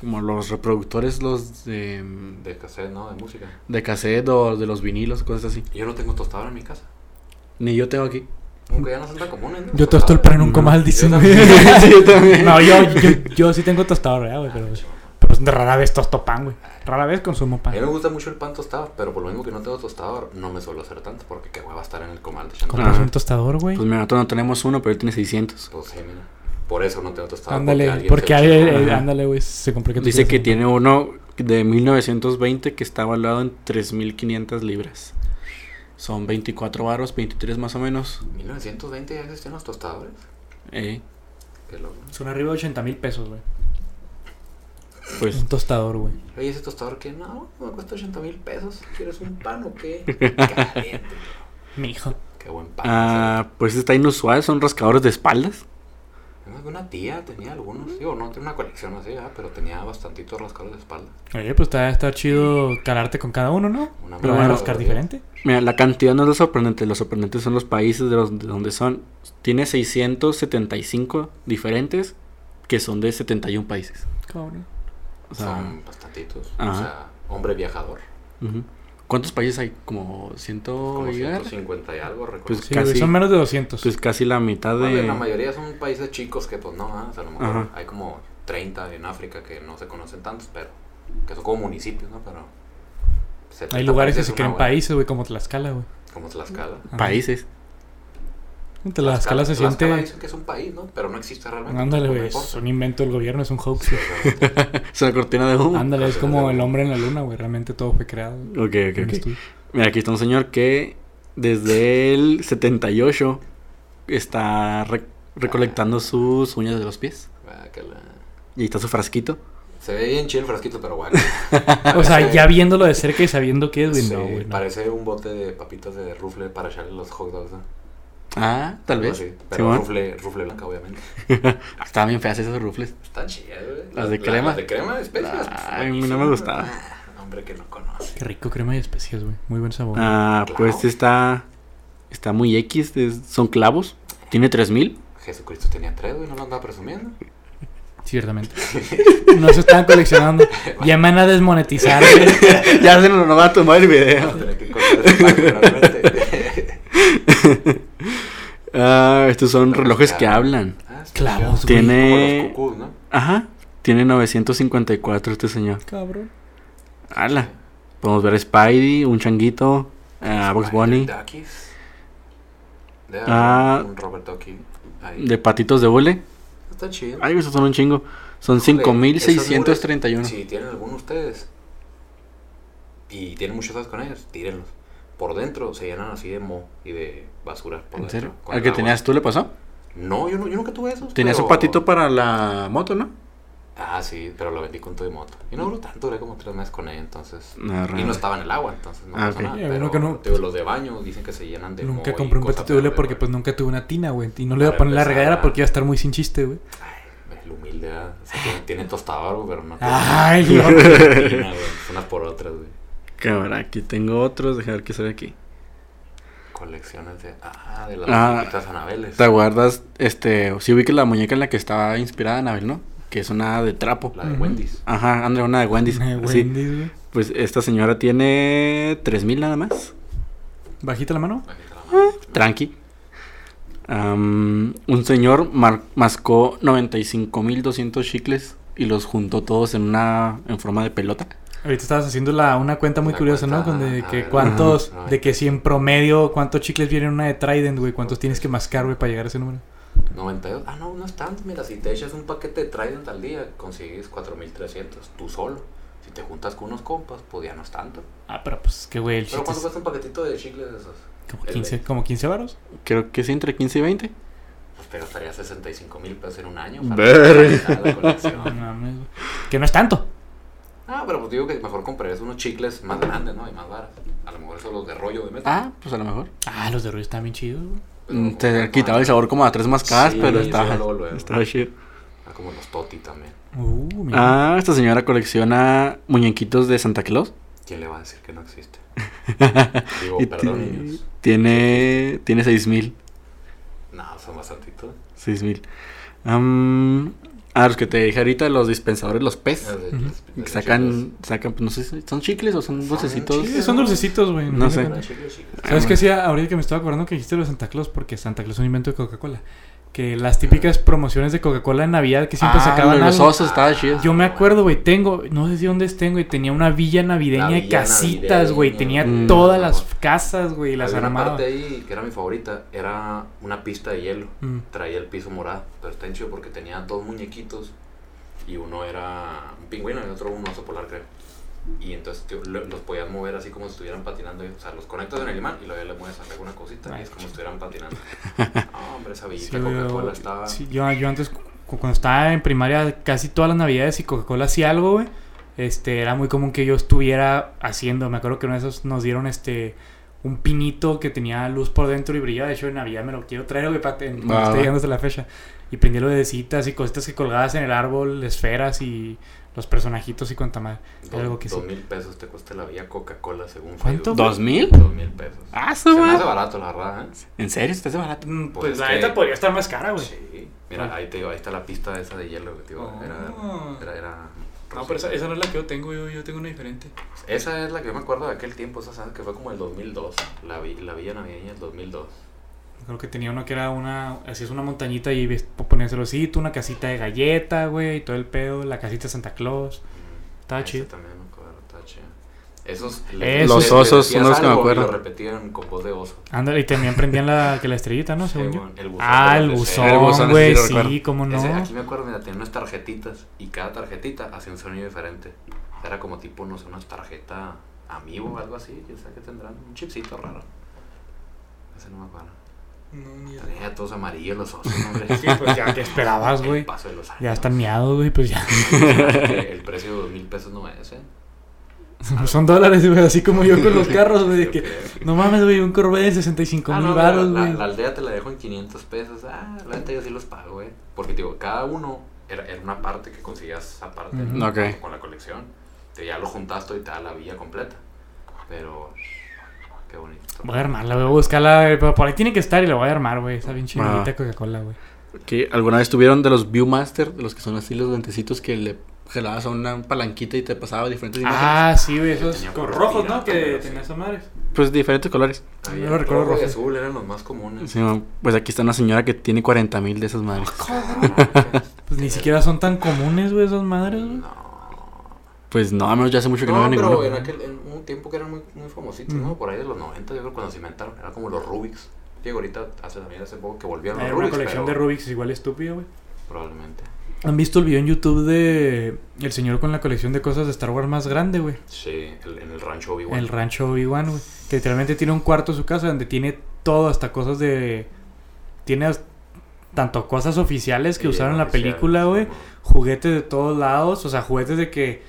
Como los reproductores, los de. De cassette, ¿no? De música. de cassette o de los vinilos, cosas así. Yo no tengo tostadora en mi casa. Ni yo tengo aquí. Aunque ya no son tan comunes, ¿no? Yo tosto el pan en un No. comal, dicen, Yo también. Sí, yo también. No, yo, yo, yo sí tengo tostador, ¿verdad, güey? Pero, pero rara vez tosto pan, güey. Rara vez consumo A mí me pan. gusta mucho el pan tostado, pero por lo mismo que no tengo tostador, no me suelo hacer tanto porque qué hueva estar en el comal de Chantal. Compras un tostador, güey. Pues mira, nosotros no tenemos uno, pero él tiene 600. Pues sí, mira. Por eso no tengo tostador. Ándale, porque chingó. eh, ándale, güey, se compró que tú Dice que tiene uno de 1920 que está valuado en 3.500 libras. Son 24 varos, 23 más o menos. 1920 ya existían los tostadores. Eh, Qué loco. Son arriba de 80 mil pesos, güey. pues Un tostador, güey. Oye, ese tostador que no, me cuesta 80 mil pesos. ¿Quieres un pan o qué? Caliente. Mi hijo. Qué buen pan. Ah, pues está inusual, son rascadores de espaldas. Una tía tenía algunos. Digo, no tiene una colección así, ¿verdad? pero tenía bastantitos rascadores de espalda. Oye, pues está, está chido calarte con cada uno, ¿no? Una Pero van a rascar diferente. Mira, la cantidad no es lo sorprendente, lo sorprendente son los países de, los, de donde son. Tiene 675 diferentes que son de 71 países. Cabrón. O sea, Son bastantitos. Ajá. O sea, hombre viajador. ujú. ¿Cuántos países hay? Como 100 Como y algo? 150 y algo, recuerdo. Pues Sí, Casi- son menos de 200. Pues casi la mitad Bueno, de... La mayoría son países chicos que pues no, ¿ah? o sea, a lo mejor Ajá. hay como 30 en África que no se conocen tantos, pero que son como municipios, ¿no? Pero 70 Hay lugares que se creen buena- países, güey, como Tlaxcala, güey. Como Tlaxcala. Ajá. países. Tlaxcala se Tlaxcala siente... dicen que es un país, ¿no? Pero no existe realmente. Ándale, güey, es un invento del gobierno, es un hoax. Es una cortina de humo. Ándale, es como el hombre en la luna, güey. Realmente todo fue creado. Ok, ok, ok. Mira, aquí está un señor que desde el 78 está re- recolectando sus uñas de los pies. Y ahí está su frasquito. Se ve bien chido el frasquito, pero guaca. O sea, ya viéndolo de cerca y sabiendo qué es, güey. sí, no, güey. no. Parece un bote de papitas de rufle para echarle los hot dogs. ¿no? Ah, tal vez. pero rufle, rufle blanca, obviamente. Estaban bien feas esas rufles. Están chidas, güey. ¿Las de crema? Las de crema, especias. pues, Ay, a mí no me gustaba. Ah, Hombre que no conoce. Qué rico crema y especias, güey. Muy buen sabor. Ah, Clavo. pues está. Está muy X. es- son clavos. Tiene 3000. Jesucristo tenía tres, güey, no lo andaba presumiendo. Ciertamente. No se están coleccionando. Ya me van a desmonetizar, güey. ya se nos va a tomar el Vamos a video. tener que cortar. Ah, estos son Pero relojes claro. que hablan. Ah, Clavos. Tiene- Como los cucús, ¿no? Ajá. Tiene 954 este señor. Cabrón. Ala. Podemos ver a Spidey, un changuito, a Box Bunny. De Ah. un Robert Ducky. De patitos de hule. Está chido. Ay, esos son un chingo. Son Híjole, esos 5631. muros, Si tienen alguno ustedes y tienen muchas cosas con ellos, tírenlos. Por dentro se llenan así de mo y de basura. Por ¿En serio? ¿Al que agua. tenías tú le pasó? No, yo, no, yo nunca tuve esos. Tenías pero- un patito para la moto, ¿no? Ah, sí, pero lo vendí con tu de moto. Y no duró tanto, duré como tres meses con ella, entonces. Ah, Y no estaba en el agua, entonces no Ah, pasó nada. Pero que no- digo, los de baño dicen que se llenan de Nunca compré un patito de porque pues nunca tuve una tina, güey. Y no le iba a Para poner la regadera ah. porque iba a estar muy sin chiste, güey. Ay, el humilde, ¿verdad? O sea, tiene, tiene tostado algo, pero no. Ay, tiene- no. tina, güey, Unas por otras, güey. Cámara, aquí tengo otros. Deja ver qué sale aquí. Colecciones de. Ah, de las Ah, muñequitas Anabeles. ¿Te acuerdas? Este, sí vi que la muñeca en la que estaba inspirada Anabel, ¿no? Que es una de trapo. La de. Wendy's. Ajá, Andrea, una de Wendy's. Eh, Sí. Wendy's, güey. Pues esta señora tiene 3000 nada más. Bajita la mano. Bajita la mano. Tranqui. Am, un señor mar- mascó 95.200 chicles y los juntó todos en una en forma de pelota. Ahorita estabas haciendo la, una cuenta muy curiosa, ¿no? de que ver, cuántos, de que si en promedio, cuántos chicles vienen en una de Trident, güey, cuántos tienes que mascar, güey, para llegar a ese número. 92. Ah, no, no es tanto. Mira, si te echas un paquete de Trident al día, consigues 4300. Tú solo. Si te juntas con unos compas, pues ya no es tanto. Ah, pero pues que güey, el Pero ¿cuánto es cuesta un paquetito de chicles de esos? como el 15, de- como 15 varos. Creo que sí, entre 15 y 20. Pues te gastaría 65 mil pesos en un año. La No mames. Que no es tanto. Ah, pero pues digo que mejor comprarías unos chicles más grandes, ¿no? Y más baratos. A lo mejor esos los de rollo de mesa. Ah, pues a lo mejor. Ah, los de Ruiz están bien chidos. Pero Mm, Te quitaba el sabor como a tres mascadas, Sí, pero sí, estaba, estaba chido. Ah, como los Toti también. Uh, mira. Ah, esta señora colecciona muñequitos de Santa Claus. ¿Quién le va a decir que no existe? Digo, Y perdón, niños. tiene, tiene 6000. No, son bastantitos. 6000. Am, ah, los que te dije ahorita, los dispensadores, los PES. Ujú. que sacan, sacan, pues no sé, ¿son chicles o son Son dulcecitos? chicles. Sí, son dulcecitos, güey. No sé. Fíjate. ¿Sabes qué hacía ahorita que me estaba acordando que dijiste lo de Santa Claus? Porque Santa Claus es un invento de Coca-Cola. Que las típicas promociones de Coca-Cola en Navidad que siempre Ah, sacaban los algo. osos, estaba chido. Yo me acuerdo, güey, tengo, no sé si dónde estén, güey, tenía una villa navideña de casitas, güey, tenía Mm. todas las casas, güey, y las Había una parte ahí que era mi favorita, era una pista de hielo. Mm. Traía el piso morado, pero está chido porque tenía dos muñequitos y uno era un pingüino y otro un oso polar, creo. Y entonces tío, lo- los podías mover así como si estuvieran patinando. O sea, los conectas en el imán y luego ya le mueves a alguna cosita y Ay, es como si estuvieran patinando. No, hombre, esa Sí, villita güey, Coca-Cola yo- estaba... sí, yo, yo antes, cu- cuando estaba en primaria, casi todas las navidades y Coca-Cola hacía algo, güey. Este, era muy común que yo estuviera haciendo. Me acuerdo que una de esas nos dieron este un pinito que tenía luz por dentro y brillaba. De hecho, en Navidad me lo quiero traer, güey, para que esté llegando hasta la fecha. Y prendí lo de citas y cositas que colgabas en el árbol, esferas y los personajitos y cuanta madre. Dos, algo que sí. dos mil pesos te cuesta la villa Coca-Cola según ¿Cuánto? Facebook. ¿Dos mil? Dos mil pesos. Ah, Se me hace barato, la verdad, ¿eh? ¿En serio? ¿Estás de barato? Mm, Pues Pues, es la que- neta podría estar más cara, güey. Sí. Mira, ahí te digo, ahí está la pista esa de hielo, güey, tío. Era, Oh. era, era No, pero esa, esa no es la que yo tengo, yo, yo tengo una diferente. Esa es la que yo me acuerdo de aquel tiempo, esa sabes que fue como el 2002, la, vi- la Villa Navideña del 2002. Creo que tenía uno que era una. Así es una montañita y ves- ponías el osito, una casita de galleta, güey, y todo el pedo, la casita de Santa Claus. Estaba ese chido. también me acuerdo, estaba chido. Esos. Los osos decías son los que me algo y acuerdo. lo repetían con voz de oso. Ándale, y también prendían la, que la estrellita, ¿no? Según yo. Según el buzón Ah, de el los buzón, deseos. El buzón, güey, sí lo sí, recuerdo. cómo no. Ese, aquí me acuerdo, mira, tenía unas tarjetitas y cada tarjetita hacía un sonido diferente. Era como tipo, no sé, unas tarjetas Amiibo o algo así, quién sabe qué tendrán. Un chipcito raro. Ese no me acuerdo. No, ni Tenía todos amarillos los osos, hombre. Sí, pues ya, ¿qué esperabas, güey? paso de los años. Ya están miados, güey, pues ya. El precio de dos mil pesos no es, ¿eh? Son dólares, güey, así como yo con los carros, güey, que... No mames, güey, un Corvette de 65 Ah, mil no, baros, la, güey. la, la aldea te la dejo en 500 pesos. Ah, la neta yo sí los pago, güey. Porque, digo, cada uno era, era una parte que conseguías aparte Ujú. ¿no? Ok. Junto con la colección. Te ya lo juntaste y te da la villa completa. Pero, qué bonito. Voy a armarla, voy a buscarla, güey, pero por ahí tiene que estar y la voy a armar, güey. Está bien chidita Ah. Coca-Cola, güey. Que alguna vez tuvieron de los Viewmaster, de los que son así los lentecitos que le jalabas a una palanquita y te pasaba diferentes imágenes. Ah, sí, güey, esos con rojos, pirata, ¿no? Que pero sí. tenía esas madres. Pues diferentes colores. Había no recuerdo rojo y azul eran los más comunes. Sí, pues aquí está una señora que tiene 40 mil de esas madres. Pues ni siquiera son tan comunes, güey, esas madres, güey. No. Pues no, a menos ya hace mucho que no, No, veo pero ninguno. en, aquel, en un tiempo que eran muy, muy famositos, ¿no? Por ahí de los 90, yo creo cuando se inventaron. Era como los Rubik's. Digo, ahorita hace también hace poco que volvieron los una colección de Rubik's igual estúpida, güey. Probablemente. ¿Han visto el video en YouTube de el señor con la colección de cosas de Star Wars más grande, güey? Sí, el- en el rancho Obi-Wan. El rancho Obi-Wan, güey. Que literalmente tiene un cuarto en su casa donde tiene todo, hasta cosas de... Tiene tanto cosas oficiales que Sí, usaron en la oficial, película, güey. sí, Juguetes de todos lados, o sea, juguetes de que,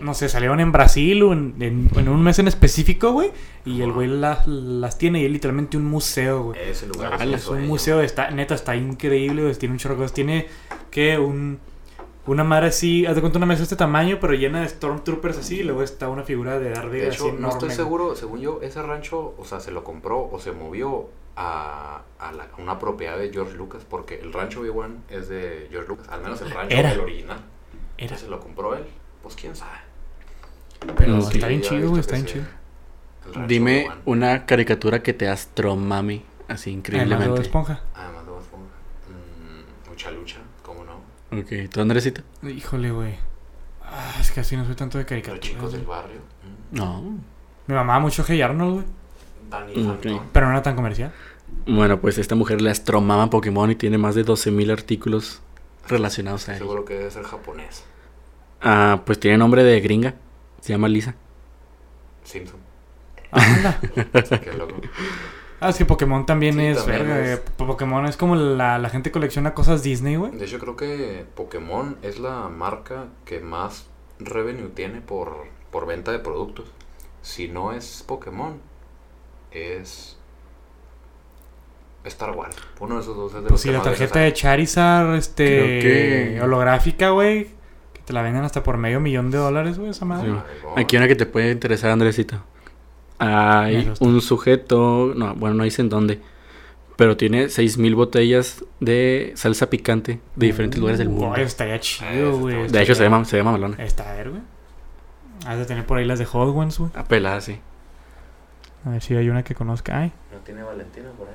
no sé, salieron en Brasil o en, en- en un mes en específico, güey. Y el güey las, las tiene y es literalmente un museo, güey. Ese lugar Ah, es un museo, está, neta, está increíble, güey, Tiene un chorro de cosas. Tiene, que Un... Una madre así, haz de cuenta una mesa de este tamaño, pero llena de Stormtroopers así, y luego está una figura de Darth Vader De así hecho, no enorme, estoy güey. seguro, según yo, ese rancho, o sea, se lo compró o se movió a, a, la- a una propiedad de George Lucas, porque el rancho Obi-Wan es de George Lucas, al menos el rancho Era. el original. Era. Se lo compró él, pues quién sabe. Pero está bien chido, güey, está bien chido. Dime una caricatura que te astromami así Además de Bob increíblemente. Esponja. Además de Esponja. Mm, mucha lucha, ¿cómo no? Ok, ¿tú Andresito? Híjole, güey. Ah, es que así no soy tanto de Los caricaturas. chicos del barrio. Mm. No. Me mamaba mucho Hey Arnold, güey. Danny Ok. Phantom. Pero no era tan comercial. Bueno, pues esta mujer le astromama Pokémon y tiene más de 12.000 artículos relacionados a él. Seguro que debe ser japonés. Ah, pues tiene nombre de gringa. Se llama Lisa. Simpson. Anda. Qué loco. Ah, es que Pokémon también Sí, es también verga. es. eh. Pokémon es como la, la gente colecciona cosas Disney, güey. De hecho, creo que Pokémon es la marca que más revenue tiene por, por venta de productos. Si no es Pokémon, es Star Wars. Uno de esos dos es de Pues sí, la tarjeta de Charizard, este. Creo que- holográfica, güey. Te la venden hasta por medio millón de dólares, güey, esa madre. Sí. Aquí una que te puede interesar, Andresito. Me Hay un sujeto, no, bueno, no dicen dónde, pero tiene 6.000 botellas de salsa picante de diferentes lugares del mundo. estaría Ah, chido, güey. De hecho, se llama, se llama malona. Está a ver, güey. Has de tener por ahí las de Hot Ones, güey. Apelada, sí. A ver si hay una que conozca. Ay. ¿No tiene Valentina por ahí?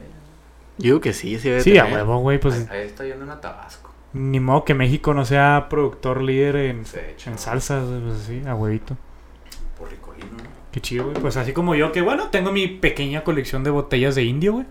Yo digo que sí, sí. debe Sí, a tener. huevo, güey. Pues Ahí, ahí está yendo una Tabasco. Ni modo que México no sea productor líder en, en salsas, pues así, a huevito. Por ricolino, ¿no? Qué chido, güey. Pues así como yo, que bueno, tengo mi pequeña colección de botellas de indio, güey.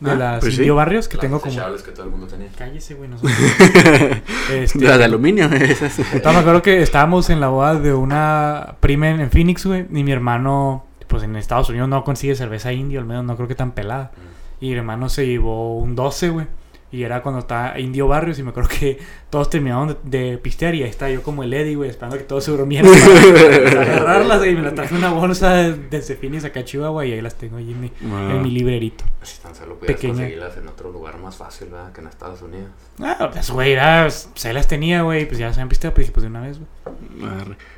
De Ah, las pues sí. indio barrios que Las tengo como. que todo el mundo tenía. Cállese, güey, no sé. este, Las de aluminio, esas. Entonces, me acuerdo que estábamos en la boda de una prima en, en Phoenix, güey. Y mi hermano, pues en Estados Unidos no consigue cerveza indio, al menos no creo que tan pelada. Mm. Y mi hermano se llevó un 12, güey. Y era cuando estaba Indio Barrios. Y me acuerdo que todos terminaron de, de pistear. Y ahí estaba yo como el Eddie, güey, esperando que todos se durmieran. para agarrarlas. Y me las traje en una bolsa desde Phoenix acá a Chihuahua. Y ahí las tengo ahí en mi, Ah. en mi librerito. Si tan solo pudieras Pequeña. conseguirlas en otro lugar más fácil, ¿verdad? Que en Estados Unidos. Ah, pues, güey, ya, pues, se las tenía, güey. Pues ya se han pisteado, pues dije, pues de una vez, güey.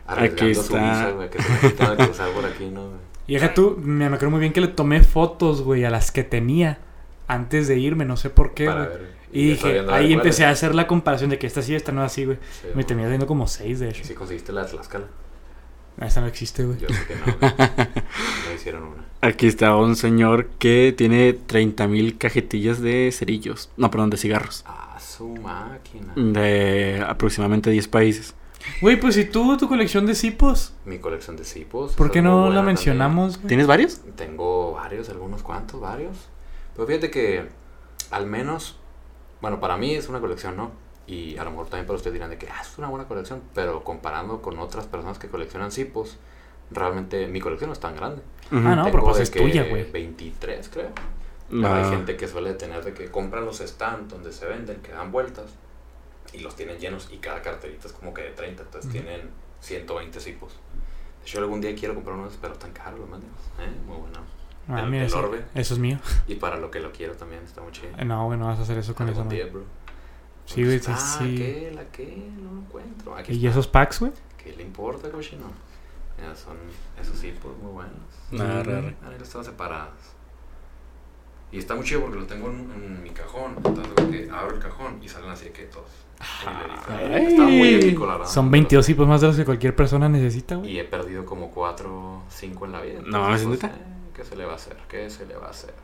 Aquí está. visa, güey, que se de cruzar por aquí, ¿no? güey? Y deja tú, me, me acuerdo muy bien que le tomé fotos, güey, a las que tenía antes de irme, no sé por qué, Para ver. Y dije, ahí empecé a hacer la comparación de que esta sí, esta no así, güey. Sí, Me terminé haciendo como seis, de hecho. ¿Y si conseguiste la de Tlaxcala? Esta no existe, güey. Yo creo que no. No hicieron una. Aquí está un señor que tiene 30.000 cajetillas de cerillos. No, perdón, de cigarros. Ah, su máquina. De aproximadamente 10 países. Güey, pues si tú, tu colección de cipos, Mi colección de cipos. ¿por qué es no la mencionamos? ¿Tienes varios? Tengo varios, algunos cuantos, varios. Pero fíjate que al menos, bueno, para mí es una colección, ¿no? Y a lo mejor también para ustedes dirán de que ah, es una buena colección, pero comparando con otras personas que coleccionan cipos, realmente mi colección no es tan grande. Ah, no, pero pues de es que tuya, güey. 23, creo. Pero Ah. hay gente que suele tener de que compran los stands donde se venden, que dan vueltas y los tienen llenos y cada carterita es como que de 30, entonces Ujú. tienen 120 cipos. De hecho, algún día quiero comprar unos, pero tan caros los mendigos. ¿eh? Muy bueno. Ah, El- mira, el sí, orbe. eso es mío. Y para lo que lo quiero también, está muy chido. No, güey, no vas a hacer eso con madre. día, bro. Sí, güey, sí, ah, sí. ¿qué? ¿La qué? No lo encuentro. Aquí ¿Y está. esos packs, güey? ¿Qué le importa, cochino? Ya son esos cipos muy buenos. Arre, arre. Ah, están separadas. Y está muy chido porque lo tengo en, en mi cajón. Entonces, como que abro el cajón y salen así de que todos. Ay. Está muy épico, la verdad. Son 22 tipos más de los que cualquier persona necesita, güey. Y he perdido como 4, 5 en la vida. No, entonces, ¿es pues, neta? ¿Qué se le va a hacer? ¿Qué se le va a hacer?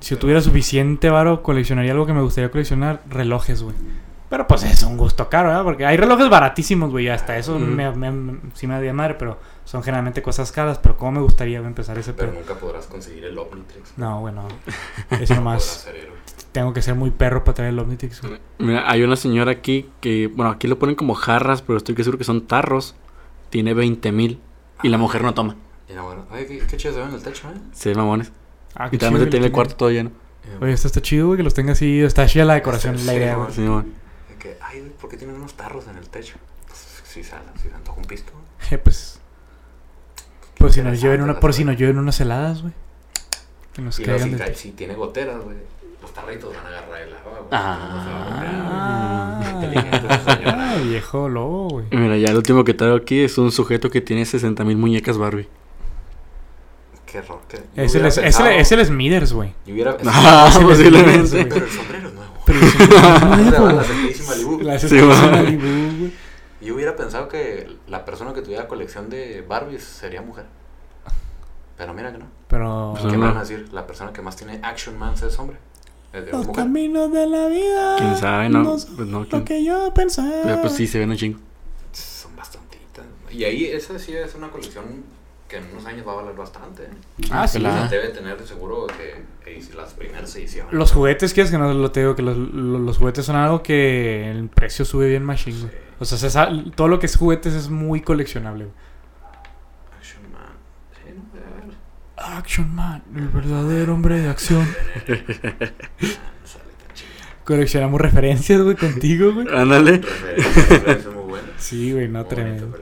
Si yo tuviera suficiente varo, coleccionaría algo que me gustaría coleccionar, relojes, güey. Pero pues es un gusto caro, ¿verdad? Porque hay relojes baratísimos, güey. Hasta eso Mm. me, me- me- sí me da madre, pero son generalmente cosas caras. Pero cómo me gustaría empezar ese Pero pedo. nunca podrás conseguir el Omnitrix. No, bueno. Podrás nomás. Tengo que ser muy perro para traer el Omnitrix, güey. Mira, hay una señora aquí que, bueno, aquí lo ponen como jarras, pero estoy que seguro que son tarros. Tiene 20 mil y la mujer no toma. Y era bueno. Ay, qué, qué chido se ve en el techo, ¿eh? Ve mamones. Ah, qué Y también tiene el cuarto todo lleno. Eh, Oye, esto está chido, güey, que los tenga así. Está chida la decoración, Sí, la idea, sí, güey. Sí, man. de que, ay, güey, ¿por qué tienen unos tarros en el techo? Pues, si se, si se antoja un pisto. Eh, pues. Por si nos lleven una, por si nos lleven unas heladas, güey. Que nos Y caigan si, de... cae- si tiene goteras, güey, los tarritos van a agarrar el agua, güey. Ah. Ah, viejo lobo, güey. Mira, ya el último que traigo aquí es un sujeto que tiene 60 mil muñecas Barbie. Qué error. yo Es el, hubiera es, el, pensado- es el Smithers, güey. Yo hubiera Ah, Es el posiblemente. Smithers, Pero el sombrero es nuevo. Pero el Smithers es nuevo. la Malibu. Güey. Yo hubiera pensado que la persona que tuviera colección de Barbies sería mujer. Pero mira que no. Pero... Pues ¿Qué no. me van a decir? La persona que más tiene Action Man es hombre. Es de Los mujer. caminos de la vida. ¿Quién sabe? No, son pues no, Lo ¿quién- que yo pensaba. Pero pues sí, se ven un chingo. Son bastantitas. Y ahí esa sí es una colección que en unos años va a valer bastante. ¿eh? Ah, sí. Pelada. Debe tener de seguro que las primeras ediciones. Los juguetes, ¿quieres que no lo te digo? Que los, los, los juguetes son algo que el precio sube bien machine. Sí. O sea, se todo lo que es juguetes es muy coleccionable, güey. Action Man. Sí, no, a ver. Action Man, el verdadero hombre de acción. Chido. Coleccionamos referencias, güey, contigo, güey. Ándale. Referencias, referencias muy buenas. Sí, güey, no Muy tremendo.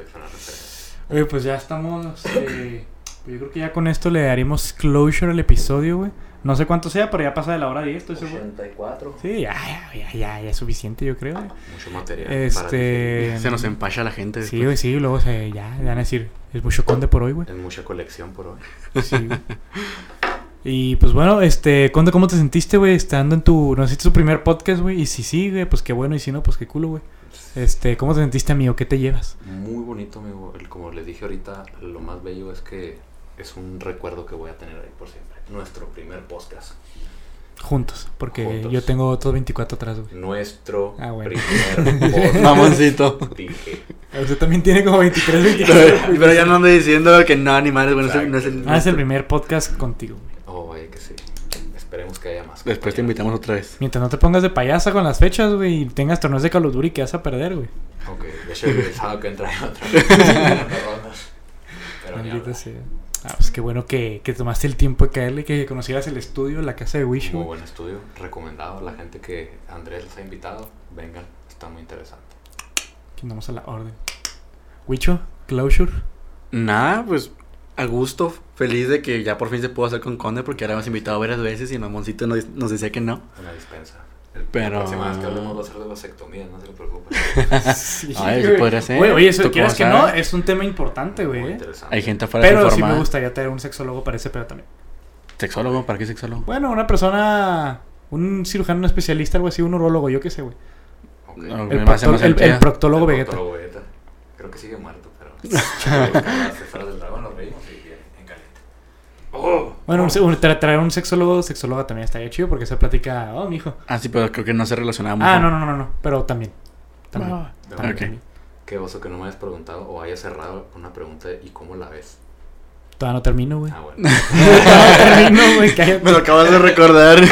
Oye, pues ya estamos. eh, yo creo que ya con esto le daremos closure al episodio, güey. No sé cuánto sea, pero ya pasa de la hora 10, estoy seguro. 84. Sí, ya, ya, ya, ya, ya es suficiente, yo creo. güey. Mucho material. Este. Se nos empacha la gente. Sí, güey, sí, luego se, ya, ya van a decir, es mucho conde por hoy, güey. Es mucha colección por hoy. Sí, güey. Y pues bueno, este, Conde, ¿cómo te sentiste, güey? Estando en tu, no sé, tu primer podcast, güey. Y si sí, güey, pues qué bueno. Y si no, pues qué culo, güey. Este, ¿cómo te sentiste, amigo? ¿Qué te llevas? Muy bonito, amigo. El- Como les dije ahorita, lo más bello es que es un recuerdo que voy a tener ahí por siempre. Nuestro primer podcast. Juntos, porque Juntos. yo tengo otros 24 atrás, güey. Nuestro Ah, bueno. primer podcast. Mamoncito. Dije. Usted también tiene como 23, 24. Pero ya no ando diciendo que no, ni madre, bueno, ese no es el. Ah, es el primer podcast contigo, güey. Oh, vaya que sí. Esperemos que haya más. Después te invitamos otra vez. Mientras no te pongas de payasa con las fechas, güey, y tengas torneos de Call of Duty que vas a perder, güey. Ok, ya se había pensado que otra vez. en rondas. Pero sea. Ah, pues qué bueno que, que tomaste el tiempo de caerle, que conocieras el estudio, la casa de Wish, Muy buen estudio, recomendado a la gente que Andrés les ha invitado. Vengan, está muy interesante. Que andamos a la orden. Wicho, closure. Nada, pues a gusto, feliz de que ya por fin se pudo hacer con Conde porque ahora hemos invitado varias veces y mamoncito nos, nos decía que no. Una dispensa. Pero- La próxima vez que hablemos va a ser de vasectomía, no se lo preocupen. Sí, Ay, sí podría ser. Güey, oye, eso ¿Tú quieras que no, es un tema importante, güey. eh. interesante. Hay gente afuera Pero sí me gustaría tener un sexólogo para ese pedo también. ¿Sexólogo? ¿Para qué sexólogo? Bueno, una persona, un cirujano, un especialista, algo así, un urólogo, yo qué sé, güey. Ok. No, El, proctólogo El Vegeta. proctólogo Vegeta. Creo que sigue muerto, pero. Del dragón los reímos y bien, en caliente. ¡Oh! Bueno, un, tra- traer un sexólogo, sexóloga también estaría chido porque se platica, oh, mijo. Ah, sí, pero creo que no se relacionaba mucho. Ah, no, no, no, no, pero también. También. Ah, también, ok. también. Qué oso que no me hayas preguntado o hayas cerrado una pregunta de ¿y cómo la ves? Todavía no termino, güey. Ah, bueno. Termino, güey, cállate. Me lo acabas de recordar.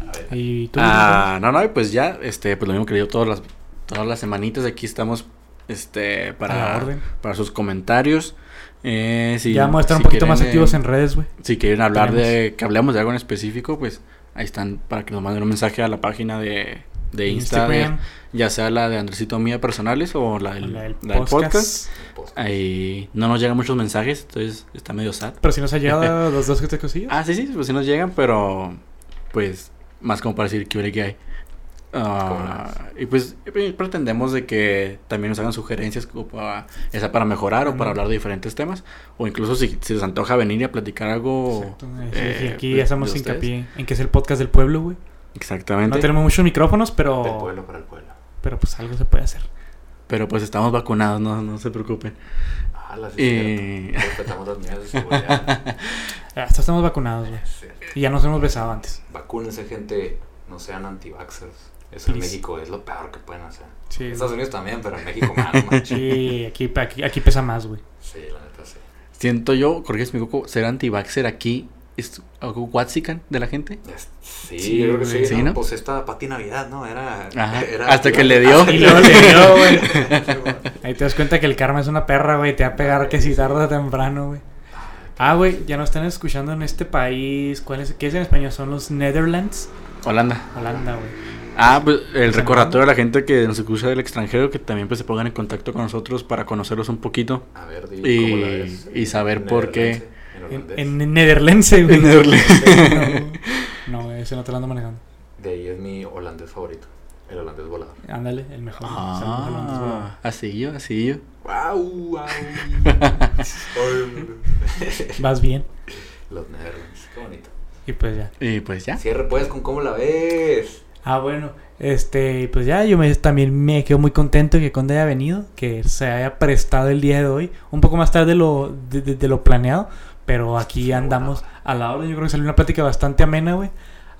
A ver. Y tú, ah, no, no, y pues ya, este, pues lo mismo que le digo todas las, todas las semanitas. Aquí estamos este, para, orden. para sus comentarios. Eh, si, ya vamos a estar un si poquito más quieren, activos eh, en redes, güey. Si quieren hablar Tenemos. de que hablemos de algo en específico, pues ahí están para que nos manden un mensaje a la página de, de Insta, de- ya sea la de Andresito Mía personales o la del, la del la del podcast. podcast. Ahí no nos llegan muchos mensajes, entonces está medio sad. Pero si nos ha llegado los dos que te cosillas. Ah, sí, sí, pues sí nos llegan, pero pues más como para decir que hay. Ah, y pues pretendemos de que también nos hagan sugerencias como para, para mejorar o para hablar de diferentes temas. O incluso si, si les antoja venir y a platicar algo. Exacto, eh, sí, eh, sí, aquí de- hacemos de hincapié en que es el podcast del pueblo, güey. Exactamente. No tenemos muchos micrófonos, Del pero, pueblo para el pueblo. pero pues algo se puede hacer. Pero pues estamos vacunados, no, no se preocupen. Ah, la sí, cierto. Respetamos las medidas de seguridad. Ya, hasta estamos vacunados, güey. Es. Y ya nos hemos besado antes. Vacúnense, gente. No sean anti-vaxxers. Eso en. México es lo peor que pueden hacer. Sí, En Estados Unidos también, pero en México más. man. sí aquí, aquí, aquí pesa más, güey. Sí, la neta sí. Siento yo, corrígeme mi coco, ser anti-vaxxer aquí es algo watsican de la gente. Sí, Sí, yo creo que sí. Sí, ¿no? ¿no? Pues esta Pati Navidad, ¿no? Era. Ajá, era hasta que le dio. Y luego le dio, güey. Ahí te das cuenta que el karma es una perra, güey. Te va a pegar que si tarda temprano, güey. Ah, güey, ya nos están escuchando en este país. ¿Cuál es? ¿Qué es en español? Son los Netherlands. Holanda. Holanda, güey. Ah, pues el recordatorio a la gente que nos escucha del extranjero que también pues se pongan en contacto con nosotros para conocerlos un poquito. A ver, di, Y- ¿cómo la ves? y saber En por qué. En, En holandés. en nederlense. No, no, ese no te lo ando manejando. De ahí es mi holandés favorito. El holandés volador. Ándale, el mejor. Ah, así yo, así yo. ¡Wow! ¡Wow! Vas bien. Los Netherlands, qué bonito. Y pues ya. Y pues ya. Cierre pues con cómo la ves. Ah, bueno, este, pues ya, yo me, también me quedo muy contento que Conde haya venido, que se haya prestado el día de hoy, un poco más tarde de lo, de, de- de lo planeado, pero aquí andamos a la hora, yo creo que salió una plática bastante amena, güey,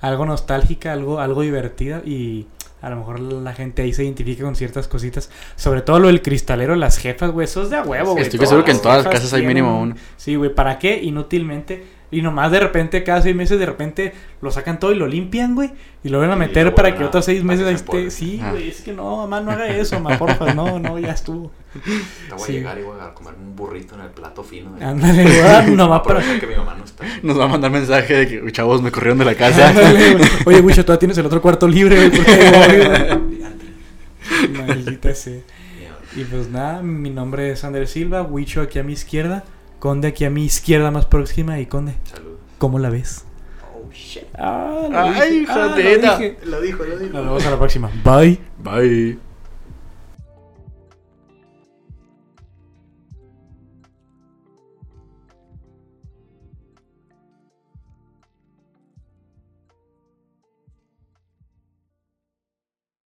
algo nostálgica, algo, algo divertida y a lo mejor la gente ahí se identifica con ciertas cositas, sobre todo lo del cristalero, las jefas, güey, eso es de a huevo, güey. Estoy seguro que en todas las casas hay mínimo uno. Sí, güey, ¿para qué? Inútilmente. Y nomás de repente, cada seis meses, de repente lo sacan todo y lo limpian, güey. Y lo vuelven a meter para que otros seis meses ahí esté. Sí, Ah. güey, es que no, mamá, no haga eso, mamá, porfa. No, no, ya estuvo. Te voy Sí. a llegar y voy a comer un burrito en el plato fino. de- Ándale, güey, nomás para. Que mi mamá no está. Nos va a mandar mensaje de que, chavos, me corrieron de la casa. Ándale, güey. Oye, Wicho, todavía tienes el otro cuarto libre, güey. ¿por qué, güey? Maldita sea. Y pues nada, mi nombre es Ander Silva, Wicho aquí a mi izquierda, Conde aquí a mi izquierda más próxima. Y Conde, Saludos. ¿cómo la ves? Oh shit. Ah, lo Ay, dije. hija Ah, lo dije. Lo dijo, lo dijo. Nos vemos a la próxima. Bye. Bye.